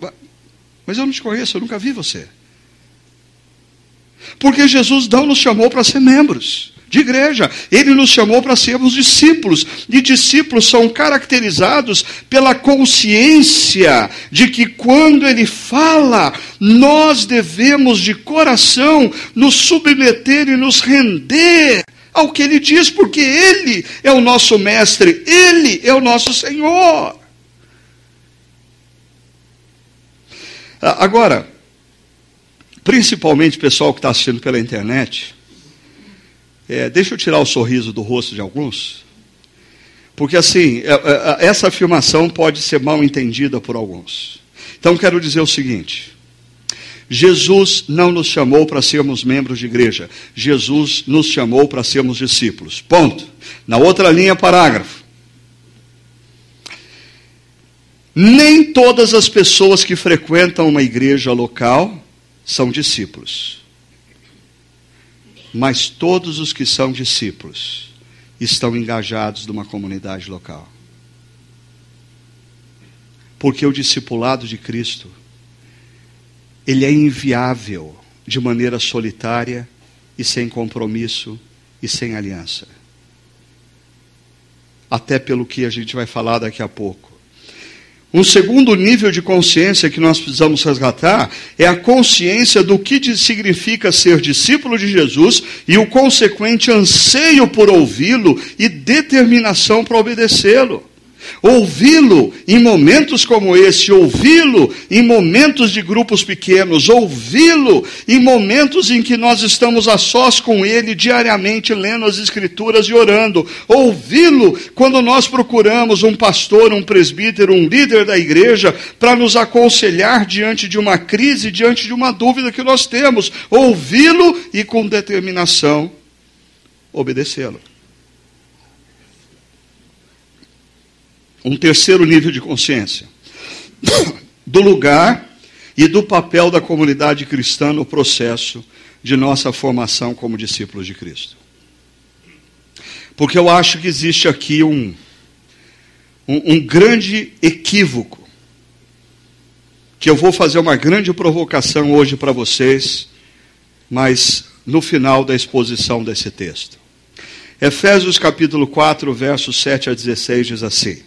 mas eu não te conheço, eu nunca vi você. Porque Jesus não nos chamou para ser membros de igreja, ele nos chamou para sermos discípulos. E discípulos são caracterizados pela consciência de que quando ele fala, nós devemos de coração nos submeter e nos render ao que ele diz, porque ele é o nosso mestre, ele é o nosso Senhor. Ah, agora, principalmente o pessoal que está assistindo pela internet, é, deixa eu tirar o sorriso do rosto de alguns, porque assim, é, é, essa afirmação pode ser mal entendida por alguns. Então quero dizer o seguinte: Jesus não nos chamou para sermos membros de igreja, Jesus nos chamou para sermos discípulos. Ponto. Na outra linha, parágrafo. Nem todas as pessoas que frequentam uma igreja local são discípulos. Mas todos os que são discípulos estão engajados numa comunidade local. Porque o discipulado de Cristo ele é inviável de maneira solitária e sem compromisso e sem aliança. Até pelo que a gente vai falar daqui a pouco. Um segundo nível de consciência que nós precisamos resgatar é a consciência do que significa ser discípulo de Jesus e o consequente anseio por ouvi-lo e determinação para obedecê-lo. Ouvi-lo em momentos como esse, ouvi-lo em momentos de grupos pequenos, ouvi-lo em momentos em que nós estamos a sós com ele diariamente lendo as escrituras e orando, ouvi-lo quando nós procuramos um pastor, um presbítero, um líder da igreja para nos aconselhar diante de uma crise, diante de uma dúvida que nós temos, ouvi-lo e com determinação obedecê-lo. Um terceiro nível de consciência do lugar e do papel da comunidade cristã no processo de nossa formação como discípulos de Cristo. Porque eu acho que existe aqui um, um, um grande equívoco, que eu vou fazer uma grande provocação hoje para vocês, mas no final da exposição desse texto. Efésios capítulo 4, versos 7 a 16 diz assim: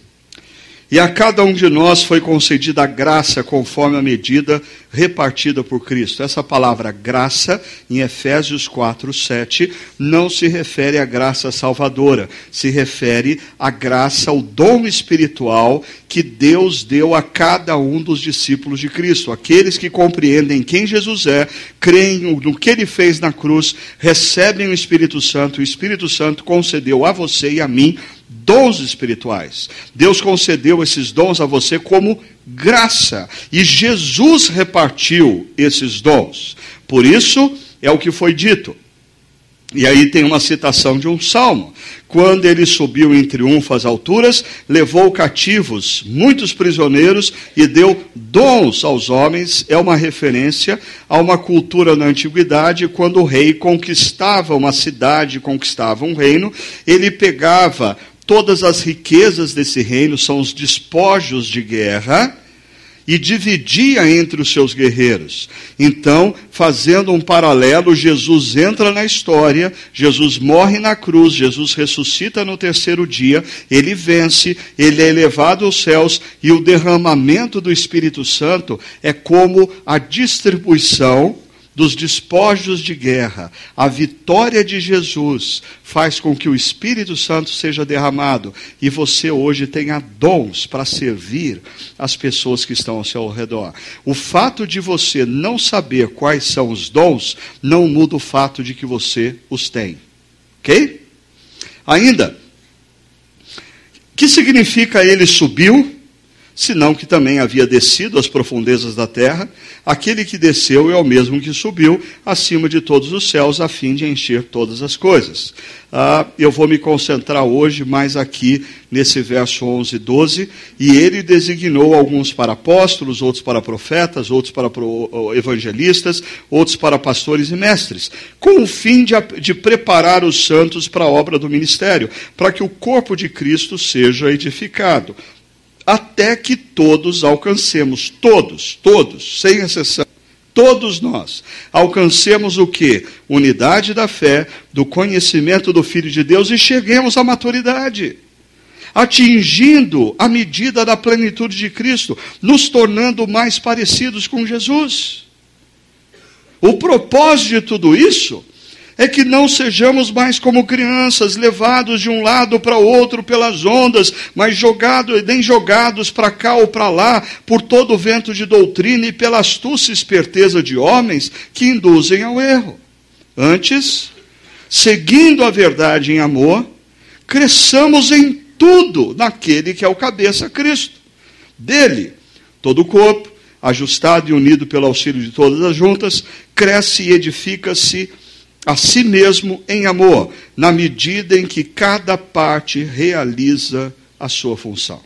e a cada um de nós foi concedida a graça conforme a medida repartida por Cristo. Essa palavra graça, em Efésios 4, 7, não se refere à graça salvadora, se refere à graça, ao dom espiritual que Deus deu a cada um dos discípulos de Cristo. Aqueles que compreendem quem Jesus é, creem no que ele fez na cruz, recebem o Espírito Santo. O Espírito Santo concedeu a você e a mim dons espirituais. Deus concedeu esses dons a você como graça. E Jesus repartiu esses dons. Por isso, é o que foi dito. E aí tem uma citação de um salmo. Quando ele subiu em triunfo às alturas, levou cativos muitos prisioneiros e deu dons aos homens. É uma referência a uma cultura na antiguidade, quando o rei conquistava uma cidade, conquistava um reino, ele pegava todas as riquezas desse reino, são os despojos de guerra, e dividia entre os seus guerreiros. Então, fazendo um paralelo, Jesus entra na história, Jesus morre na cruz, Jesus ressuscita no terceiro dia, ele vence, ele é elevado aos céus e o derramamento do Espírito Santo é como a distribuição dos despojos de guerra, a vitória de Jesus faz com que o Espírito Santo seja derramado e você hoje tenha dons para servir as pessoas que estão ao seu redor. O fato de você não saber quais são os dons não muda o fato de que você os tem. Ok? Ainda, que significa ele subiu? Senão que também havia descido às profundezas da terra. Aquele que desceu é o mesmo que subiu acima de todos os céus, a fim de encher todas as coisas. Ah, eu vou me concentrar hoje mais aqui nesse verso 11 e 12. E ele designou alguns para apóstolos, outros para profetas, outros para evangelistas, outros para pastores e mestres, com o fim de, de preparar os santos para a obra do ministério, para que o corpo de Cristo seja edificado até que todos alcancemos, todos, todos, sem exceção, todos nós, alcancemos o que? Unidade da fé, do conhecimento do Filho de Deus e cheguemos à maturidade. Atingindo a medida da plenitude de Cristo, nos tornando mais parecidos com Jesus. O propósito de tudo isso é que não sejamos mais como crianças, levados de um lado para o outro pelas ondas, mas jogados, nem jogados para cá ou para lá por todo o vento de doutrina e pela astúcia e esperteza de homens que induzem ao erro. Antes, seguindo a verdade em amor, cresçamos em tudo naquele que é o cabeça Cristo. Dele, todo o corpo, ajustado e unido pelo auxílio de todas as juntas, cresce e edifica-se a si mesmo em amor, na medida em que cada parte realiza a sua função.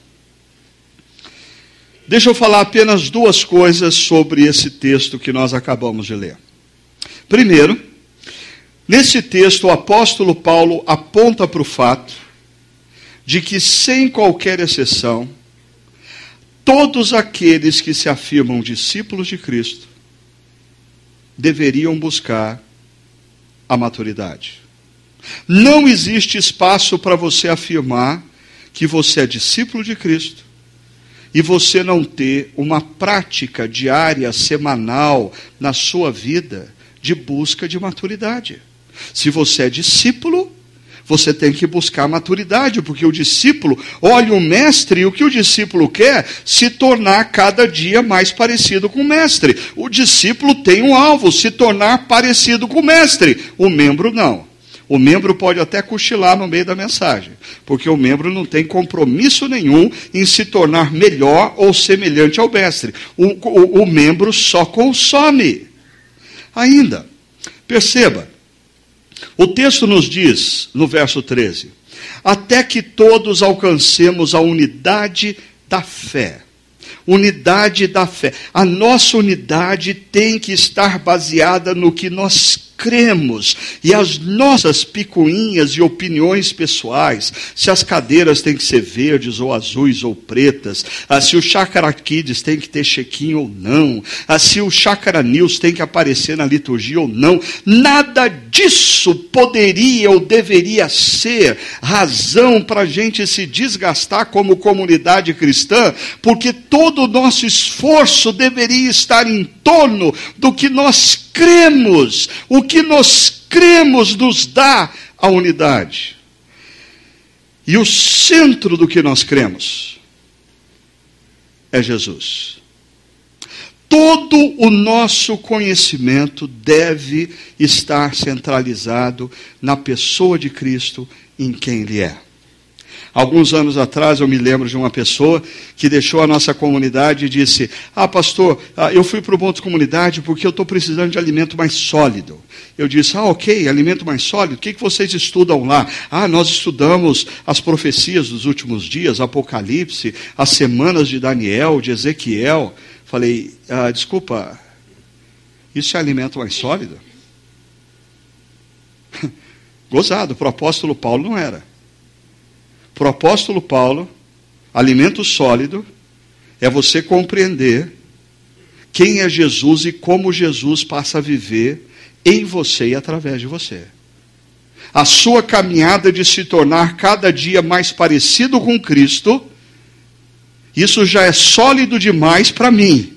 Deixa eu falar apenas duas coisas sobre esse texto que nós acabamos de ler. Primeiro, nesse texto o apóstolo Paulo aponta para o fato de que, sem qualquer exceção, todos aqueles que se afirmam discípulos de Cristo deveriam buscar a maturidade. Não existe espaço para você afirmar que você é discípulo de Cristo e você não ter uma prática diária, semanal na sua vida de busca de maturidade. Se você é discípulo, Você tem que buscar maturidade, porque o discípulo olha o mestre e o que o discípulo quer? Se tornar cada dia mais parecido com o mestre. O discípulo tem um alvo, se tornar parecido com o mestre. O membro não. O membro pode até cochilar no meio da mensagem, porque o membro não tem compromisso nenhum em se tornar melhor ou semelhante ao mestre. O, o, o membro só consome. Ainda, perceba, o texto nos diz, no verso 13: até que todos alcancemos a unidade da fé. Unidade da fé. A nossa unidade tem que estar baseada no que nós cremos e as nossas picuinhas e opiniões pessoais, se as cadeiras têm que ser verdes ou azuis ou pretas, ah, se o Chácara Kids tem que ter chequinho ou não, ah, se o Chácara News tem que aparecer na liturgia ou não, nada disso poderia ou deveria ser razão para a gente se desgastar como comunidade cristã, porque todo o nosso esforço deveria estar em torno do que nós cremos. O que nós cremos nos dá a unidade. E o centro do que nós cremos é Jesus. Todo o nosso conhecimento deve estar centralizado na pessoa de Cristo, em quem Ele é. Alguns anos atrás eu me lembro de uma pessoa que deixou a nossa comunidade e disse: Ah, pastor, ah, eu fui para o ponto comunidade porque eu estou precisando de alimento mais sólido. Eu disse: Ah, ok, alimento mais sólido, o que, que vocês estudam lá? Ah, nós estudamos as profecias dos últimos dias, Apocalipse, as semanas de Daniel, de Ezequiel. Falei: ah, Desculpa, isso é alimento mais sólido? Gozado, o apóstolo Paulo não era. Para o apóstolo Paulo, alimento sólido é você compreender quem é Jesus e como Jesus passa a viver em você e através de você. A sua caminhada de se tornar cada dia mais parecido com Cristo, isso já é sólido demais para mim.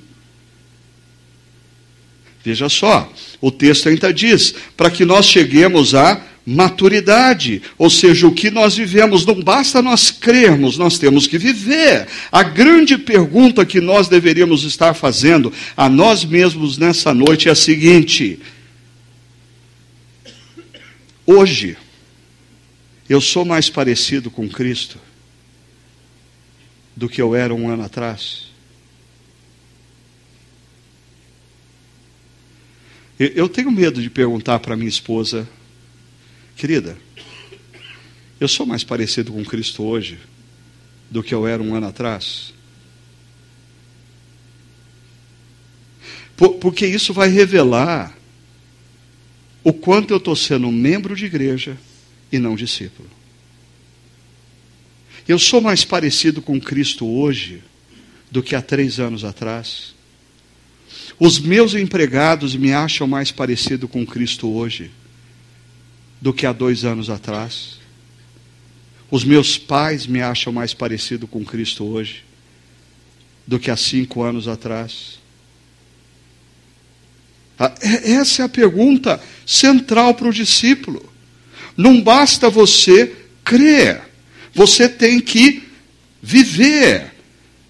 Veja só, o texto ainda diz: para que nós cheguemos a maturidade, ou seja, o que nós vivemos, não basta nós crermos, nós temos que viver. A grande pergunta que nós deveríamos estar fazendo a nós mesmos nessa noite é a seguinte: hoje, eu sou mais parecido com Cristo do que eu era um ano atrás? Eu tenho medo de perguntar para minha esposa Querida, eu sou mais parecido com Cristo hoje do que eu era um ano atrás. Porque isso vai revelar o quanto eu estou sendo membro de igreja e não discípulo. Eu sou mais parecido com Cristo hoje do que há três anos atrás. Os meus empregados me acham mais parecido com Cristo hoje do que há dois anos atrás. Os meus pais me acham mais parecido com Cristo hoje do que há cinco anos atrás. Ah, é, essa é a pergunta central para o discípulo. Não basta você crer, você tem que viver.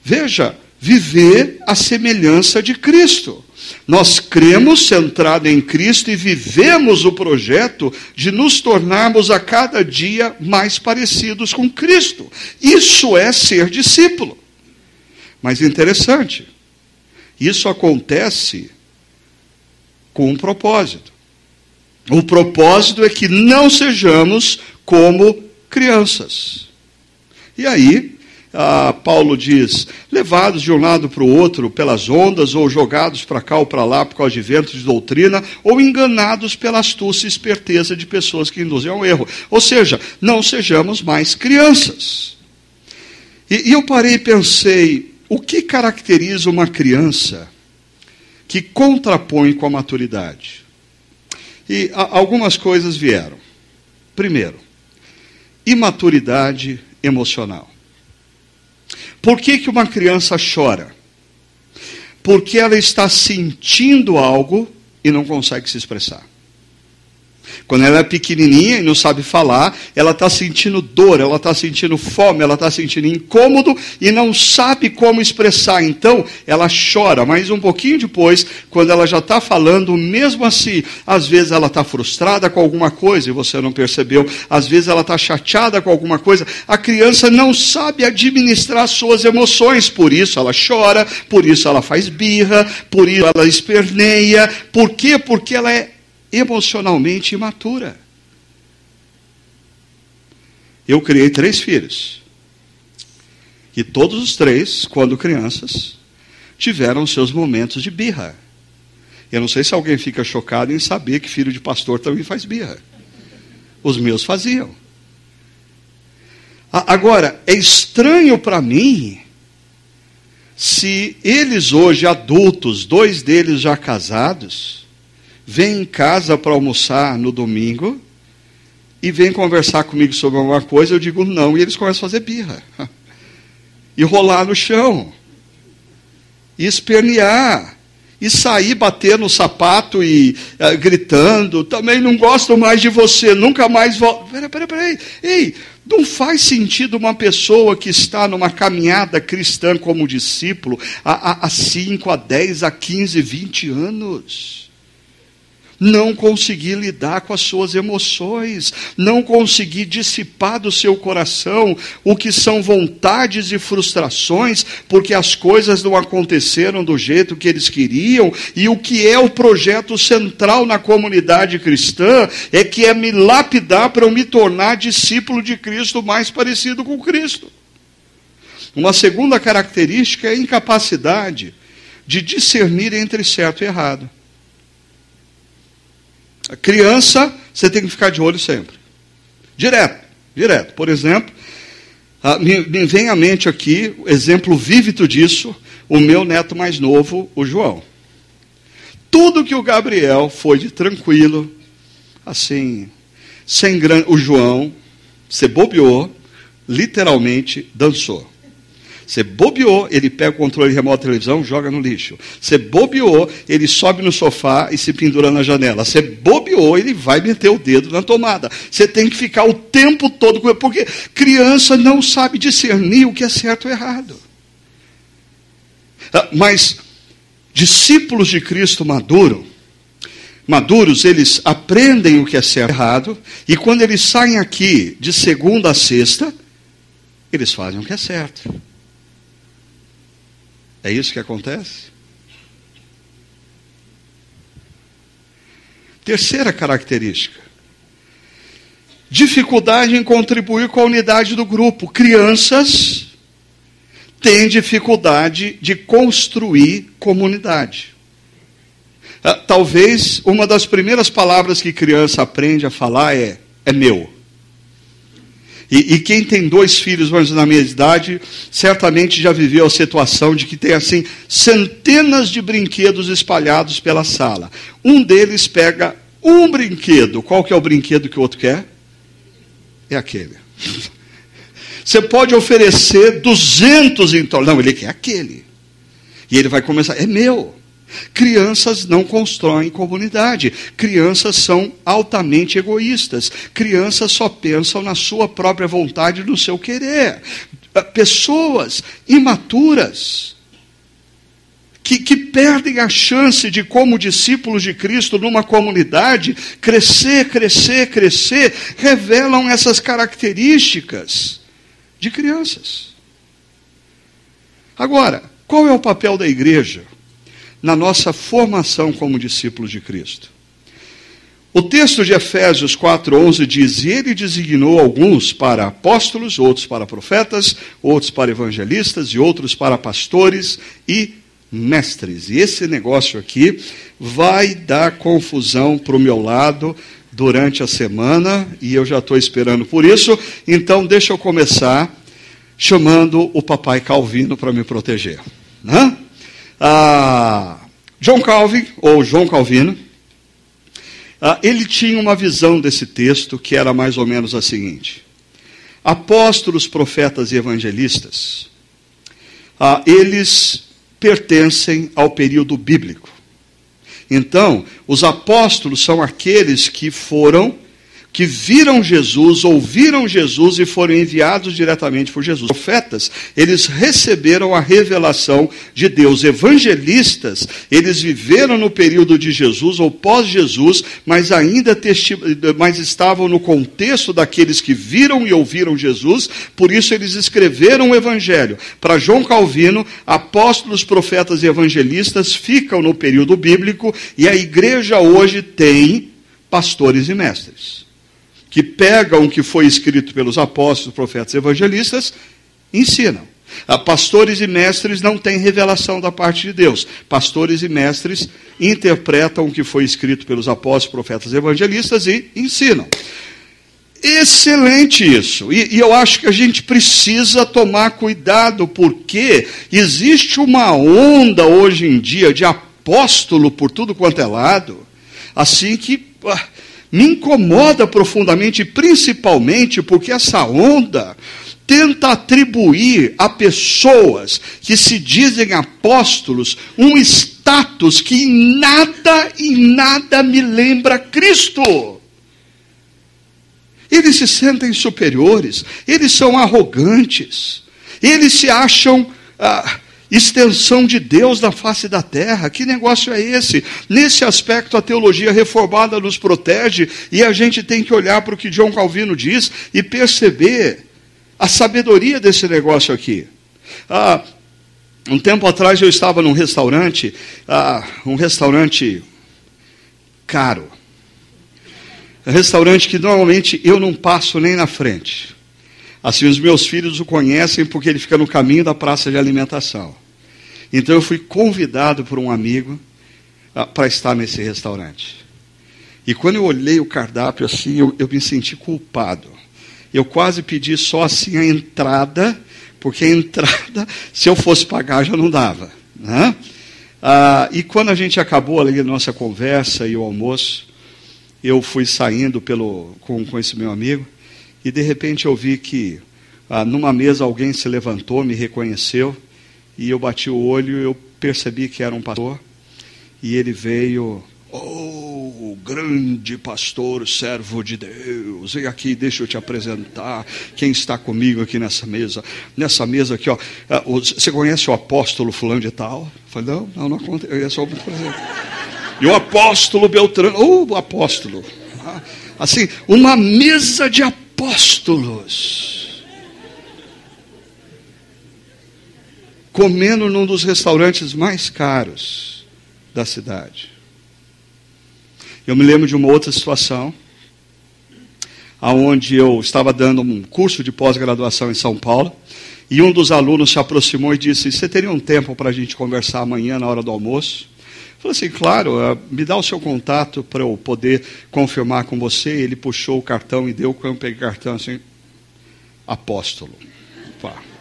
Veja, viver a semelhança de Cristo. Nós cremos centrado em Cristo e vivemos o projeto de nos tornarmos a cada dia mais parecidos com Cristo. Isso é ser discípulo. Mas interessante, isso acontece com um propósito. O propósito é que não sejamos como crianças. E aí, ah, Paulo diz, levados de um lado para o outro pelas ondas, ou jogados para cá ou para lá por causa de ventos de doutrina, ou enganados pela astúcia e esperteza de pessoas que induzem ao erro. Ou seja, não sejamos mais crianças. E, e eu parei e pensei, o que caracteriza uma criança que contrapõe com a maturidade? E a, algumas coisas vieram. Primeiro, imaturidade emocional. Por que, que uma criança chora? Porque ela está sentindo algo e não consegue se expressar. Quando ela é pequenininha e não sabe falar, ela está sentindo dor, ela está sentindo fome, ela está sentindo incômodo e não sabe como expressar. Então, ela chora. Mas um pouquinho depois, quando ela já está falando, mesmo assim, às vezes ela está frustrada com alguma coisa e você não percebeu, às vezes ela está chateada com alguma coisa. A criança não sabe administrar suas emoções, por isso ela chora, por isso ela faz birra, por isso ela esperneia. Por quê? Porque ela é emocionalmente imatura. Eu criei três filhos. E todos os três, quando crianças, tiveram seus momentos de birra. Eu não sei se alguém fica chocado em saber que filho de pastor também faz birra. Os meus faziam. Agora, é estranho para mim se eles hoje adultos, dois deles já casados, vem em casa para almoçar no domingo e vem conversar comigo sobre alguma coisa, eu digo não, e eles começam a fazer birra. E rolar no chão. E espernear. E sair batendo no sapato e uh, gritando. Também não gosto mais de você, nunca mais volto. Peraí, peraí, peraí. Ei, não faz sentido uma pessoa que está numa caminhada cristã como discípulo há 5, a 10, a 15, 20 anos não conseguir lidar com as suas emoções, não conseguir dissipar do seu coração o que são vontades e frustrações, porque as coisas não aconteceram do jeito que eles queriam, e o que é o projeto central na comunidade cristã é que é me lapidar para eu me tornar discípulo de Cristo mais parecido com Cristo. Uma segunda característica é a incapacidade de discernir entre certo e errado. Criança, você tem que ficar de olho sempre. Direto, direto. Por exemplo, me, me vem à mente aqui, exemplo vívido disso, o meu neto mais novo, o João. Tudo que o Gabriel foi de tranquilo, assim, sem grande. O João se bobeou, literalmente dançou. Você bobeou, ele pega o controle remoto da televisão, joga no lixo. Você bobeou, ele sobe no sofá e se pendura na janela. Você bobeou, ele vai meter o dedo na tomada. Você tem que ficar o tempo todo com ele, porque criança não sabe discernir o que é certo ou errado. Ah, mas discípulos de Cristo maduro, maduros, eles aprendem o que é certo e errado, e quando eles saem aqui de segunda a sexta, eles fazem o que é certo. É isso que acontece? Terceira característica: dificuldade em contribuir com a unidade do grupo. Crianças têm dificuldade de construir comunidade. Ah, talvez uma das primeiras palavras que criança aprende a falar é: é meu. E, e, quem tem dois filhos mais na minha idade, certamente já viveu a situação de que tem assim centenas de brinquedos espalhados pela sala. Um deles pega um brinquedo. Qual que é o brinquedo que o outro quer? É aquele. Você pode oferecer 200 então. Não, ele quer aquele. E ele vai começar, é meu. Crianças não constroem comunidade. Crianças são altamente egoístas. Crianças só pensam na sua própria vontade, no seu querer. Ah, pessoas imaturas. Que, que, perdem a chance de, como discípulos de Cristo, numa comunidade, crescer, crescer, crescer, revelam essas características de crianças. Agora, qual é o papel da igreja? Na nossa formação como discípulos de Cristo. O texto de Efésios 4:11 diz: "E ele designou alguns para apóstolos, outros para profetas, outros para evangelistas e outros para pastores e mestres". E esse negócio aqui vai dar confusão para o meu lado durante a semana, e eu já estou esperando por isso. Então, deixa eu começar chamando o papai Calvino para me proteger. Né? Ah, John Calvin, ou João Calvino, ah, ele tinha uma visão desse texto que era mais ou menos a seguinte: apóstolos, profetas e evangelistas, ah, eles pertencem ao período bíblico. Então, os apóstolos são aqueles que foram que viram Jesus, ouviram Jesus e foram enviados diretamente por Jesus. Profetas, eles receberam a revelação de Deus. Evangelistas, eles viveram no período de Jesus ou pós-Jesus, mas ainda mas estavam no contexto daqueles que viram e ouviram Jesus, por isso eles escreveram o evangelho. Para João Calvino, apóstolos, profetas e evangelistas ficam no período bíblico e a igreja hoje tem pastores e mestres que pegam o que foi escrito pelos apóstolos, profetas e evangelistas, ensinam. A pastores e mestres não têm revelação da parte de Deus. Pastores e mestres interpretam o que foi escrito pelos apóstolos, profetas e evangelistas e ensinam. Excelente isso. E, e, eu acho que a gente precisa tomar cuidado, porque existe uma onda hoje em dia de apóstolo por tudo quanto é lado, assim que. Me incomoda profundamente, principalmente porque essa onda tenta atribuir a pessoas que se dizem apóstolos um status que em nada, em nada me lembra Cristo. Eles se sentem superiores, eles são arrogantes, eles se acham ah, extensão de Deus na face da terra. Que negócio é esse? Nesse aspecto, a teologia reformada nos protege e a gente tem que olhar para o que John Calvino diz e perceber a sabedoria desse negócio aqui. Ah, um tempo atrás eu estava num restaurante, ah, um restaurante caro. Um restaurante que normalmente eu não passo nem na frente. Assim, os meus filhos o conhecem porque ele fica no caminho da praça de alimentação. Então eu fui convidado por um amigo ah, para estar nesse restaurante. E quando eu olhei o cardápio assim, eu, eu me senti culpado. Eu quase pedi só assim a entrada, porque a entrada, se eu fosse pagar, já não dava. Né? Ah, e quando a gente acabou ali a nossa conversa e o almoço, eu fui saindo pelo, com, com esse meu amigo, e de repente eu vi que ah, numa mesa alguém se levantou, me reconheceu, e eu bati o olho eu percebi que era um pastor. E ele veio, oh, grande pastor, servo de Deus, e aqui deixa eu te apresentar quem está comigo aqui nessa mesa. Nessa mesa aqui, ó, ah, você conhece o apóstolo fulano de tal? Eu falei, não, não, não acontece, é só muito prazer. E o apóstolo Beltrano, oh, o apóstolo. Ah, assim, uma mesa de apóstolos. Comendo num dos restaurantes mais caros da cidade. Eu me lembro de uma outra situação, aonde eu estava dando um curso de pós-graduação em São Paulo, e um dos alunos se aproximou e disse: Você teria um tempo para a gente conversar amanhã na hora do almoço? Eu falei assim: Claro, eh, me dá o seu contato para eu poder confirmar com você. Ele puxou o cartão e deu, quando eu peguei o cartão assim: Apóstolo. Pá.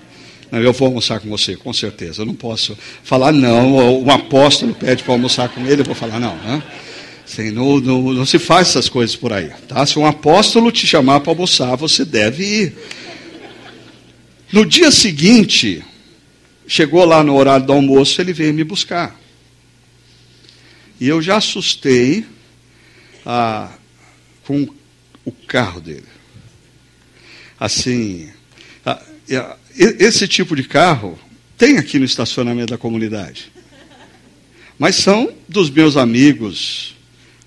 Eu vou almoçar com você, com certeza. Eu não posso falar não. O apóstolo pede para almoçar com ele, eu vou falar não. Né? Assim, não, não, não se faz essas coisas por aí. Tá? Se um apóstolo te chamar para almoçar, você deve ir. No dia seguinte, chegou lá no horário do almoço, ele veio me buscar. E eu já assustei ah, com o carro dele. Assim, ah, esse tipo de carro tem aqui no estacionamento da comunidade. Mas são dos meus amigos,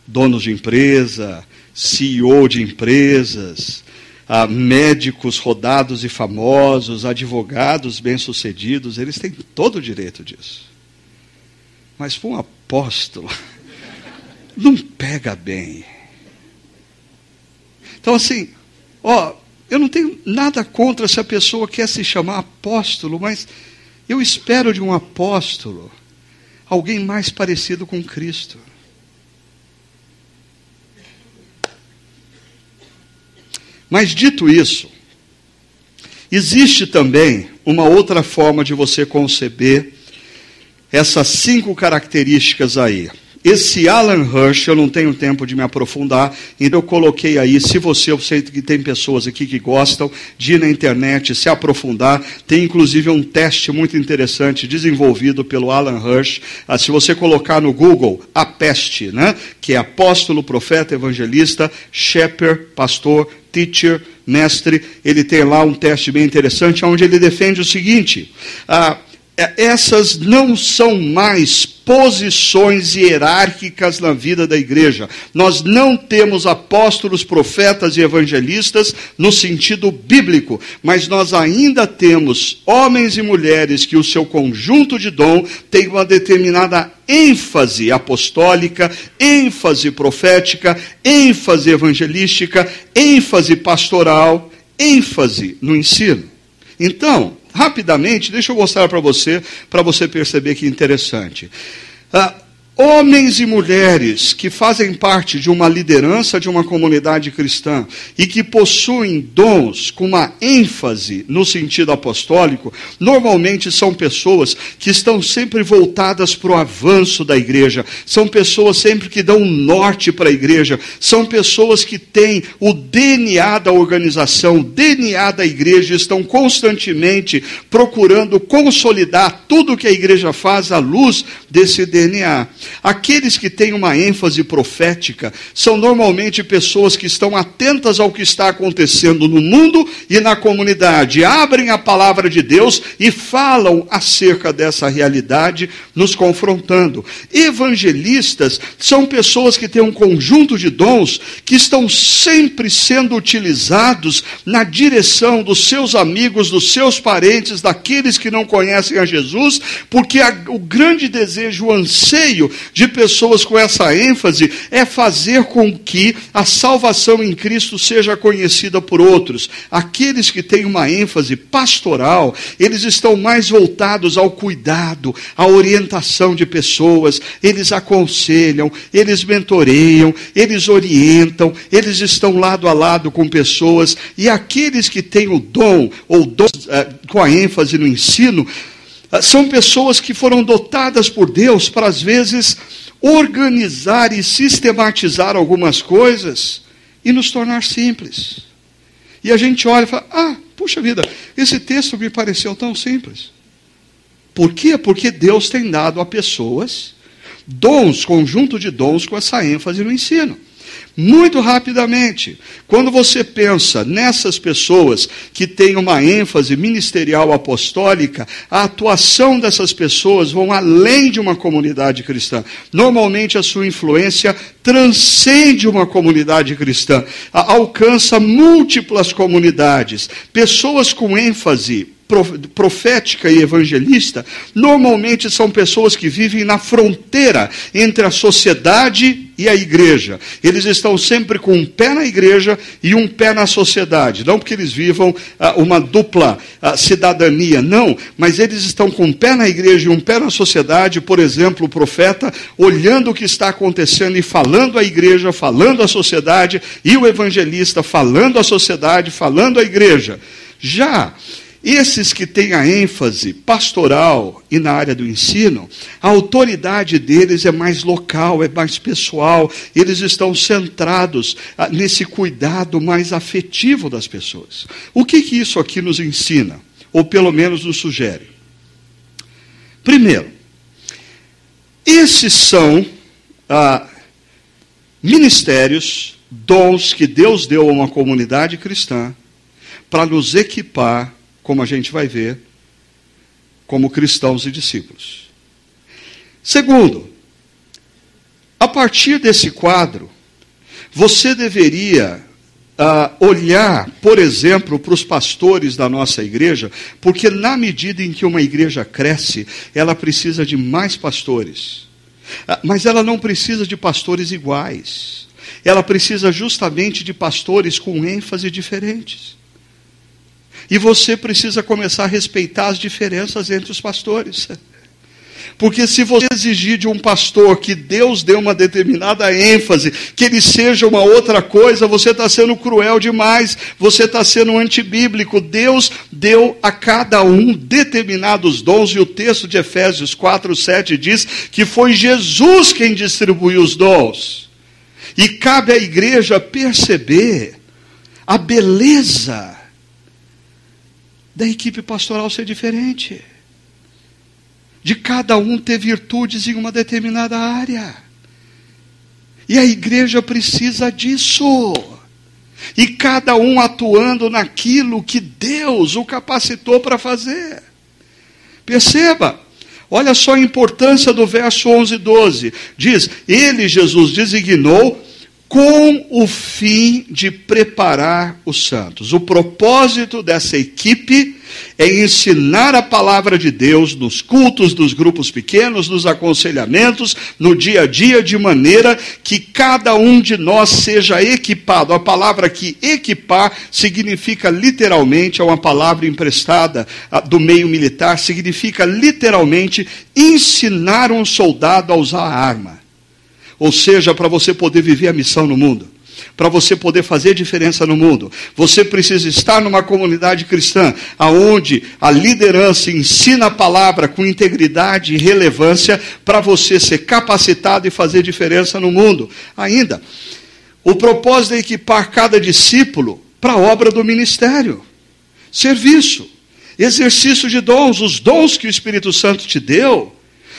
donos de empresa, CEO de empresas, ah, médicos rodados e famosos, advogados bem-sucedidos, eles têm todo o direito disso. Mas para um apóstolo, não pega bem. Então, assim, ó, eu não tenho nada contra se a pessoa quer se chamar apóstolo, mas eu espero de um apóstolo alguém mais parecido com Cristo. Mas dito isso, existe também uma outra forma de você conceber essas cinco características aí. Esse Alan Hirsch, eu não tenho tempo de me aprofundar, então eu coloquei aí, se você, eu sei que tem pessoas aqui que gostam de ir na internet, se aprofundar, tem inclusive um teste muito interessante desenvolvido pelo Alan Hirsch. Ah, se você colocar no Google a peste, né, que é apóstolo, profeta, evangelista, shepherd, pastor, teacher, mestre, ele tem lá um teste bem interessante, onde ele defende o seguinte: ah, essas não são mais posições hierárquicas na vida da igreja. Nós não temos apóstolos, profetas e evangelistas no sentido bíblico, mas nós ainda temos homens e mulheres que o seu conjunto de dom tem uma determinada ênfase apostólica, ênfase profética, ênfase evangelística, ênfase pastoral, ênfase no ensino. Então, rapidamente, deixa eu mostrar para você, para você perceber que interessante. Ah, Homens e mulheres que fazem parte de uma liderança de uma comunidade cristã e que possuem dons com uma ênfase no sentido apostólico, normalmente são pessoas que estão sempre voltadas para o avanço da igreja, são pessoas sempre que dão um norte para a igreja, são pessoas que têm o DNA da organização, o DNA da igreja, estão constantemente procurando consolidar tudo que a igreja faz à luz desse DNA. Aqueles que têm uma ênfase profética são normalmente pessoas que estão atentas ao que está acontecendo no mundo e na comunidade, abrem a palavra de Deus e falam acerca dessa realidade, nos confrontando. Evangelistas são pessoas que têm um conjunto de dons que estão sempre sendo utilizados na direção dos seus amigos, dos seus parentes, daqueles que não conhecem a Jesus, porque a, o grande desejo, o anseio de pessoas com essa ênfase é fazer com que a salvação em Cristo seja conhecida por outros. Aqueles que têm uma ênfase pastoral, eles estão mais voltados ao cuidado, à orientação de pessoas, eles aconselham, eles mentoreiam, eles orientam, eles estão lado a lado com pessoas, e aqueles que têm o dom, ou eh, com a ênfase no ensino, são pessoas que foram dotadas por Deus para, às vezes, organizar e sistematizar algumas coisas e nos tornar simples. E a gente olha e fala: ah, puxa vida, esse texto me pareceu tão simples. Por quê? Porque Deus tem dado a pessoas dons, conjunto de dons com essa ênfase no ensino. Muito rapidamente, quando você pensa nessas pessoas que têm uma ênfase ministerial apostólica, a atuação dessas pessoas vão além de uma comunidade cristã. Normalmente a sua influência transcende uma comunidade cristã, alcança múltiplas comunidades. Pessoas com ênfase profética e evangelista, normalmente são pessoas que vivem na fronteira entre a sociedade e a igreja. Eles estão sempre com um pé na igreja e um pé na sociedade. Não porque eles vivam ah, uma dupla ah, cidadania, não, mas eles estão com um pé na igreja e um pé na sociedade. Por exemplo, o profeta olhando o que está acontecendo e falando à igreja, falando à sociedade, e o evangelista falando à sociedade, falando à igreja. Já esses que têm a ênfase pastoral e na área do ensino, a autoridade deles é mais local, é mais pessoal, eles estão centrados ah, nesse cuidado mais afetivo das pessoas. O que, que isso aqui nos ensina? Ou pelo menos nos sugere? Primeiro, esses são ah, ministérios, dons que Deus deu a uma comunidade cristã para nos equipar como a gente vai ver, como cristãos e discípulos. Segundo, a partir desse quadro, você deveria uh, olhar, por exemplo, para os pastores da nossa igreja, porque na medida em que uma igreja cresce, ela precisa de mais pastores. Uh, mas ela não precisa de pastores iguais. Ela precisa justamente de pastores com ênfase diferentes. E você precisa começar a respeitar as diferenças entre os pastores. Porque se você exigir de um pastor que Deus dê uma determinada ênfase, que ele seja uma outra coisa, você está sendo cruel demais, você está sendo antibíblico. Deus deu a cada um determinados dons, e o texto de Efésios 4, 7 diz que foi Jesus quem distribuiu os dons. E cabe à igreja perceber a beleza da equipe pastoral ser diferente de cada um ter virtudes em uma determinada área. E a igreja precisa disso. E cada um atuando naquilo que Deus o capacitou para fazer. Perceba, olha só a importância do verso 11 e 12. Diz: Ele, Jesus, designou com o fim de preparar os santos. O propósito dessa equipe é ensinar a palavra de Deus nos cultos dos grupos pequenos, nos aconselhamentos, no dia a dia, de maneira que cada um de nós seja equipado. A palavra que equipar significa literalmente, é uma palavra emprestada ah, do meio militar, significa literalmente ensinar um soldado a usar a arma. Ou seja, para você poder viver a missão no mundo, para você poder fazer diferença no mundo, você precisa estar numa comunidade cristã, aonde a liderança ensina a palavra com integridade e relevância para você ser capacitado e fazer diferença no mundo. Ainda, o propósito é equipar cada discípulo para a obra do ministério, serviço, exercício de dons, os dons que o Espírito Santo te deu,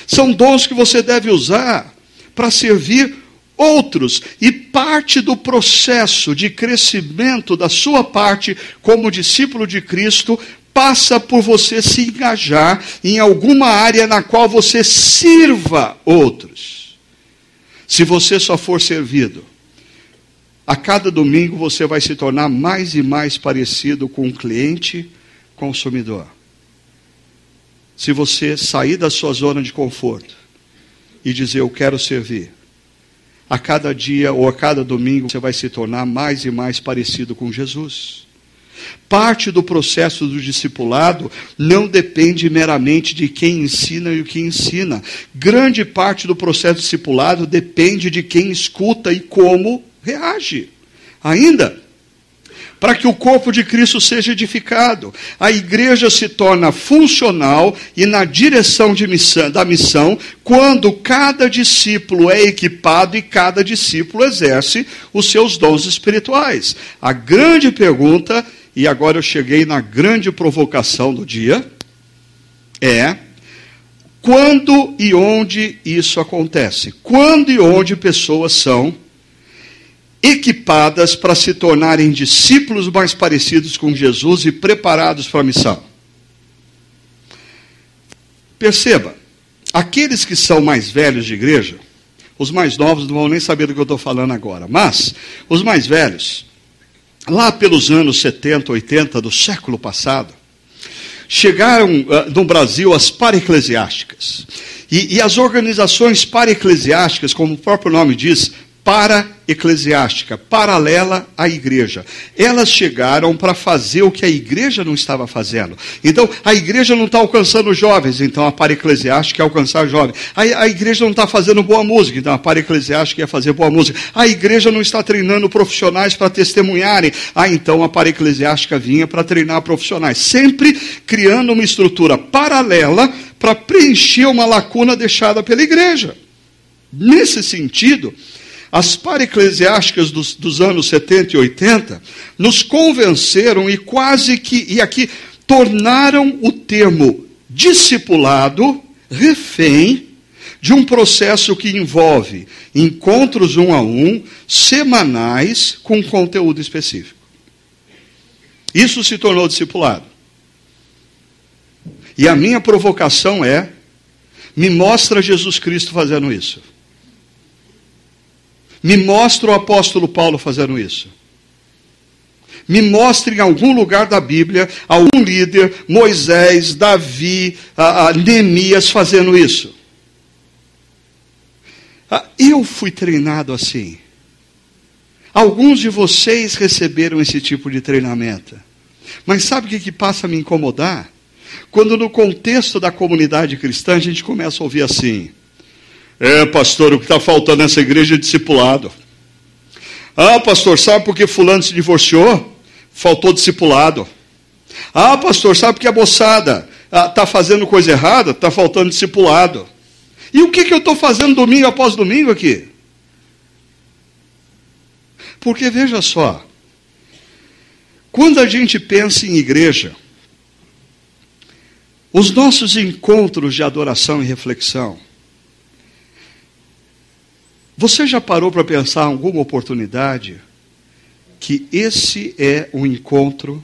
são dons que você deve usar para servir outros. E parte do processo de crescimento da sua parte como discípulo de Cristo passa por você se engajar em alguma área na qual você sirva outros. Se você só for servido, a cada domingo você vai se tornar mais e mais parecido com um cliente consumidor. Se você sair da sua zona de conforto e dizer eu quero servir. A cada dia ou a cada domingo você vai se tornar mais e mais parecido com Jesus. Parte do processo do discipulado não depende meramente de quem ensina e o que ensina. Grande parte do processo discipulado depende de quem escuta e como reage. Ainda, para que o corpo de Cristo seja edificado. A igreja se torna funcional e na direção missão, da missão quando cada discípulo é equipado e cada discípulo exerce os seus dons espirituais. A grande pergunta, e agora eu cheguei na grande provocação do dia, é quando e onde isso acontece? Quando e onde pessoas são equipadas para se tornarem discípulos mais parecidos com Jesus e preparados para a missão. Perceba, aqueles que são mais velhos de igreja, os mais novos não vão nem saber do que eu estou falando agora, mas os mais velhos, lá pelos anos 70, 80 do século passado, chegaram uh, no Brasil as pareclesiásticas. E, e as organizações pareclesiásticas, como o próprio nome diz, para eclesiástica, paralela à igreja. Elas chegaram para fazer o que a igreja não estava fazendo. Então, a igreja não está alcançando jovens, então a para eclesiástica é alcançar jovens. A, a igreja não está fazendo boa música, então a para eclesiástica é fazer boa música. A igreja não está treinando profissionais para testemunharem, ah, então a para eclesiástica vinha para treinar profissionais. Sempre criando uma estrutura paralela para preencher uma lacuna deixada pela igreja. Nesse sentido, as pareclesiásticas dos, dos anos 70 e 80 nos convenceram e quase que, e aqui, tornaram o termo discipulado refém de um processo que envolve encontros um a um, semanais, com conteúdo específico. Isso se tornou discipulado. E a minha provocação é: me mostra Jesus Cristo fazendo isso. Me mostra o apóstolo Paulo fazendo isso. Me mostre em algum lugar da Bíblia algum líder, Moisés, Davi, a, a Neemias fazendo isso. Ah, eu fui treinado assim. Alguns de vocês receberam esse tipo de treinamento. Mas sabe o que passa a me incomodar? Quando no contexto da comunidade cristã a gente começa a ouvir assim: é, pastor, o que está faltando nessa igreja é discipulado. Ah, pastor, sabe por que Fulano se divorciou? Faltou discipulado. Ah, pastor, sabe por que a moçada está ah, fazendo coisa errada? Está faltando discipulado. E o que, que eu estou fazendo domingo após domingo aqui? Porque veja só, quando a gente pensa em igreja, os nossos encontros de adoração e reflexão, você já parou para pensar em alguma oportunidade que esse é um encontro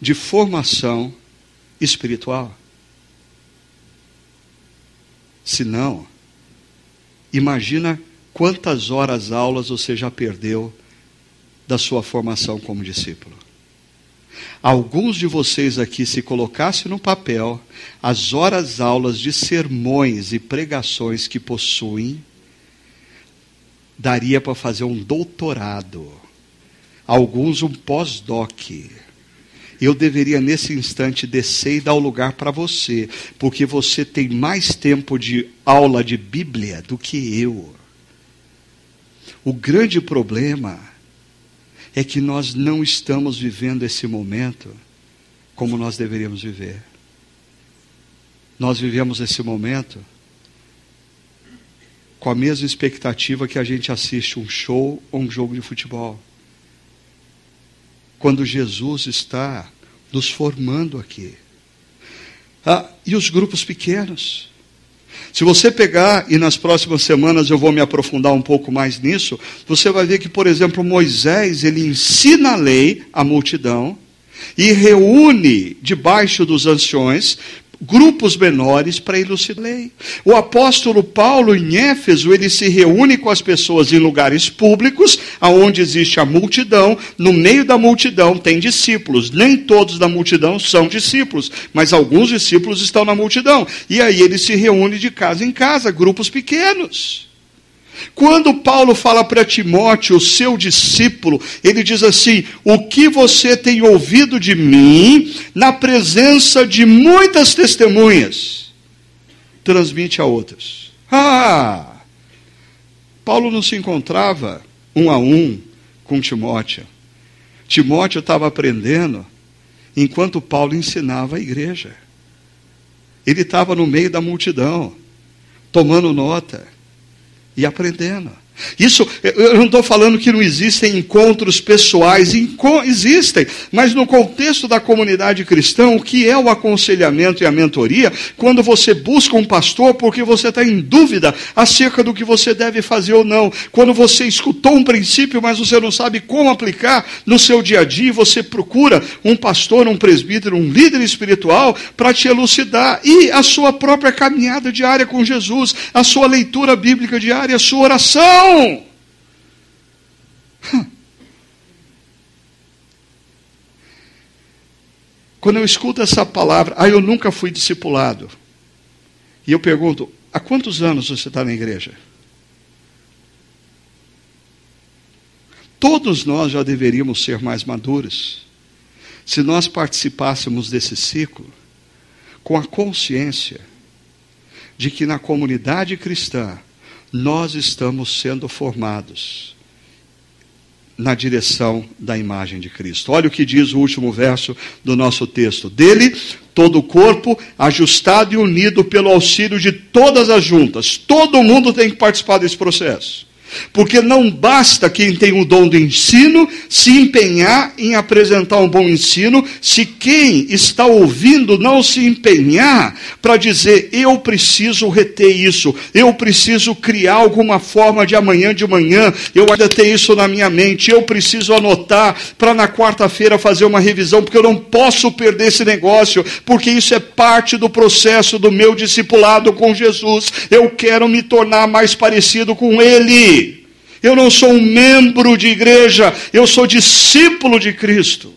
de formação espiritual? Se não, imagina quantas horas aulas você já perdeu da sua formação como discípulo. Alguns de vocês aqui, se colocasse no papel as horas aulas de sermões e pregações que possuem, daria para fazer um doutorado, alguns um pós-doc. Eu deveria nesse instante descer e dar o lugar para você, porque você tem mais tempo de aula de Bíblia do que eu. O grande problema é que nós não estamos vivendo esse momento como nós deveríamos viver. Nós vivemos esse momento com a mesma expectativa que a gente assiste um show ou um jogo de futebol. Quando Jesus está nos formando aqui. Ah, e os grupos pequenos? Se você pegar, e nas próximas semanas eu vou me aprofundar um pouco mais nisso, você vai ver que, por exemplo, Moisés, ele ensina a lei à multidão e reúne debaixo dos anciões grupos menores para elucidar a lei. O apóstolo Paulo, em Éfeso, ele se reúne com as pessoas em lugares públicos, aonde existe a multidão. No meio da multidão tem discípulos. Nem todos da multidão são discípulos, mas alguns discípulos estão na multidão. E aí ele se reúne de casa em casa, grupos pequenos. Quando Paulo fala para Timóteo, o seu discípulo, ele diz assim: O que você tem ouvido de mim, na presença de muitas testemunhas, transmite a outras. Ah! Paulo não se encontrava um a um com Timóteo. Timóteo estava aprendendo enquanto Paulo ensinava a igreja. Ele estava no meio da multidão, tomando nota e aprendendo. Isso, eu não estou falando que não existem encontros pessoais, existem, mas no contexto da comunidade cristã, o que é o aconselhamento e a mentoria, quando você busca um pastor porque você está em dúvida acerca do que você deve fazer ou não, quando você escutou um princípio, mas você não sabe como aplicar no seu dia a dia, você procura um pastor, um presbítero, um líder espiritual para te elucidar, e a sua própria caminhada diária com Jesus, a sua leitura bíblica diária, a sua oração não! Quando eu escuto essa palavra, ah, eu nunca fui discipulado. E eu pergunto, há quantos anos você está na igreja? Todos nós já deveríamos ser mais maduros se nós participássemos desse ciclo com a consciência de que na comunidade cristã nós estamos sendo formados na direção da imagem de Cristo. Olha o que diz o último verso do nosso texto. Dele, todo o corpo, ajustado e unido pelo auxílio de todas as juntas. Todo mundo tem que participar desse processo. Porque não basta quem tem o dom do ensino se empenhar em apresentar um bom ensino, se quem está ouvindo não se empenhar para dizer, eu preciso reter isso, eu preciso criar alguma forma de amanhã de manhã, eu ainda tenho isso na minha mente, eu preciso anotar para na quarta-feira fazer uma revisão, porque eu não posso perder esse negócio, porque isso é parte do processo do meu discipulado com Jesus. Eu quero me tornar mais parecido com Ele. Eu não sou um membro de igreja, eu sou discípulo de Cristo.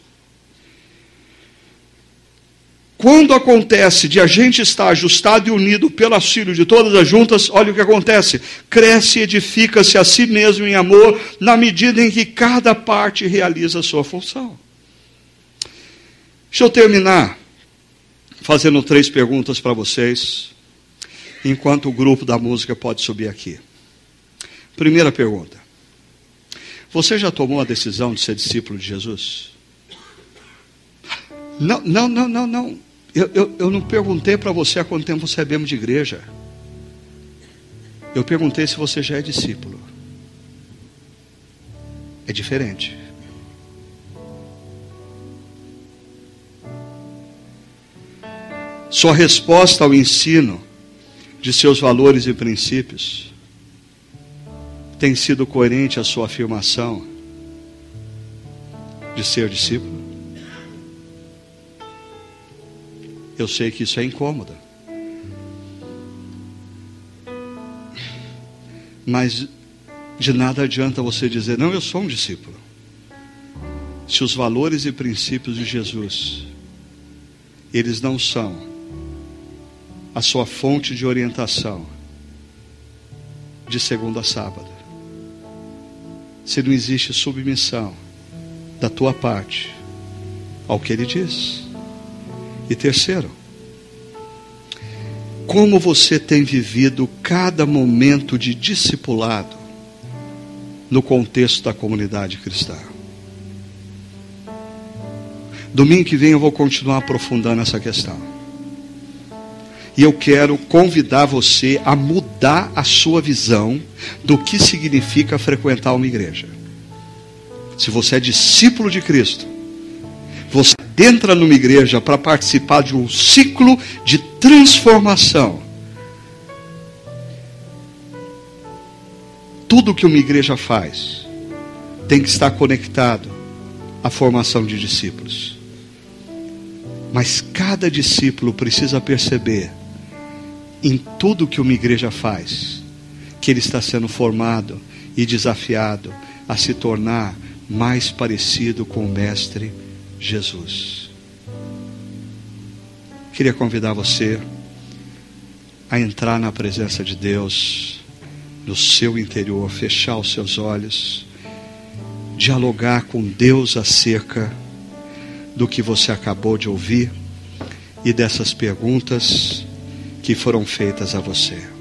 Quando acontece de a gente estar ajustado e unido pelo auxílio de todas as juntas, olha o que acontece: cresce e edifica-se a si mesmo em amor, na medida em que cada parte realiza a sua função. Deixa eu terminar fazendo três perguntas para vocês, enquanto o grupo da música pode subir aqui. Primeira pergunta: Você já tomou a decisão de ser discípulo de Jesus? Não, não, não, não, não. Eu, eu, eu não perguntei para você há quanto tempo você é membro de igreja. Eu perguntei se você já é discípulo. É diferente. Sua resposta ao ensino de seus valores e princípios tem sido coerente à sua afirmação de ser discípulo? Eu sei que isso é incômodo. Mas de nada adianta você dizer, não, eu sou um discípulo. Se os valores e princípios de Jesus, eles não são a sua fonte de orientação de segunda a sábado. Se não existe submissão da tua parte ao que ele diz. E terceiro, como você tem vivido cada momento de discipulado no contexto da comunidade cristã. Domingo que vem eu vou continuar aprofundando essa questão. E eu quero convidar você a mudar a sua visão do que significa frequentar uma igreja. Se você é discípulo de Cristo, você entra numa igreja para participar de um ciclo de transformação. Tudo que uma igreja faz tem que estar conectado à formação de discípulos. Mas cada discípulo precisa perceber em tudo que uma igreja faz que ele está sendo formado e desafiado a se tornar mais parecido com o Mestre Jesus. Queria convidar você a entrar na presença de Deus, no seu interior, fechar os seus olhos, dialogar com Deus acerca do que você acabou de ouvir e dessas perguntas que foram feitas a você.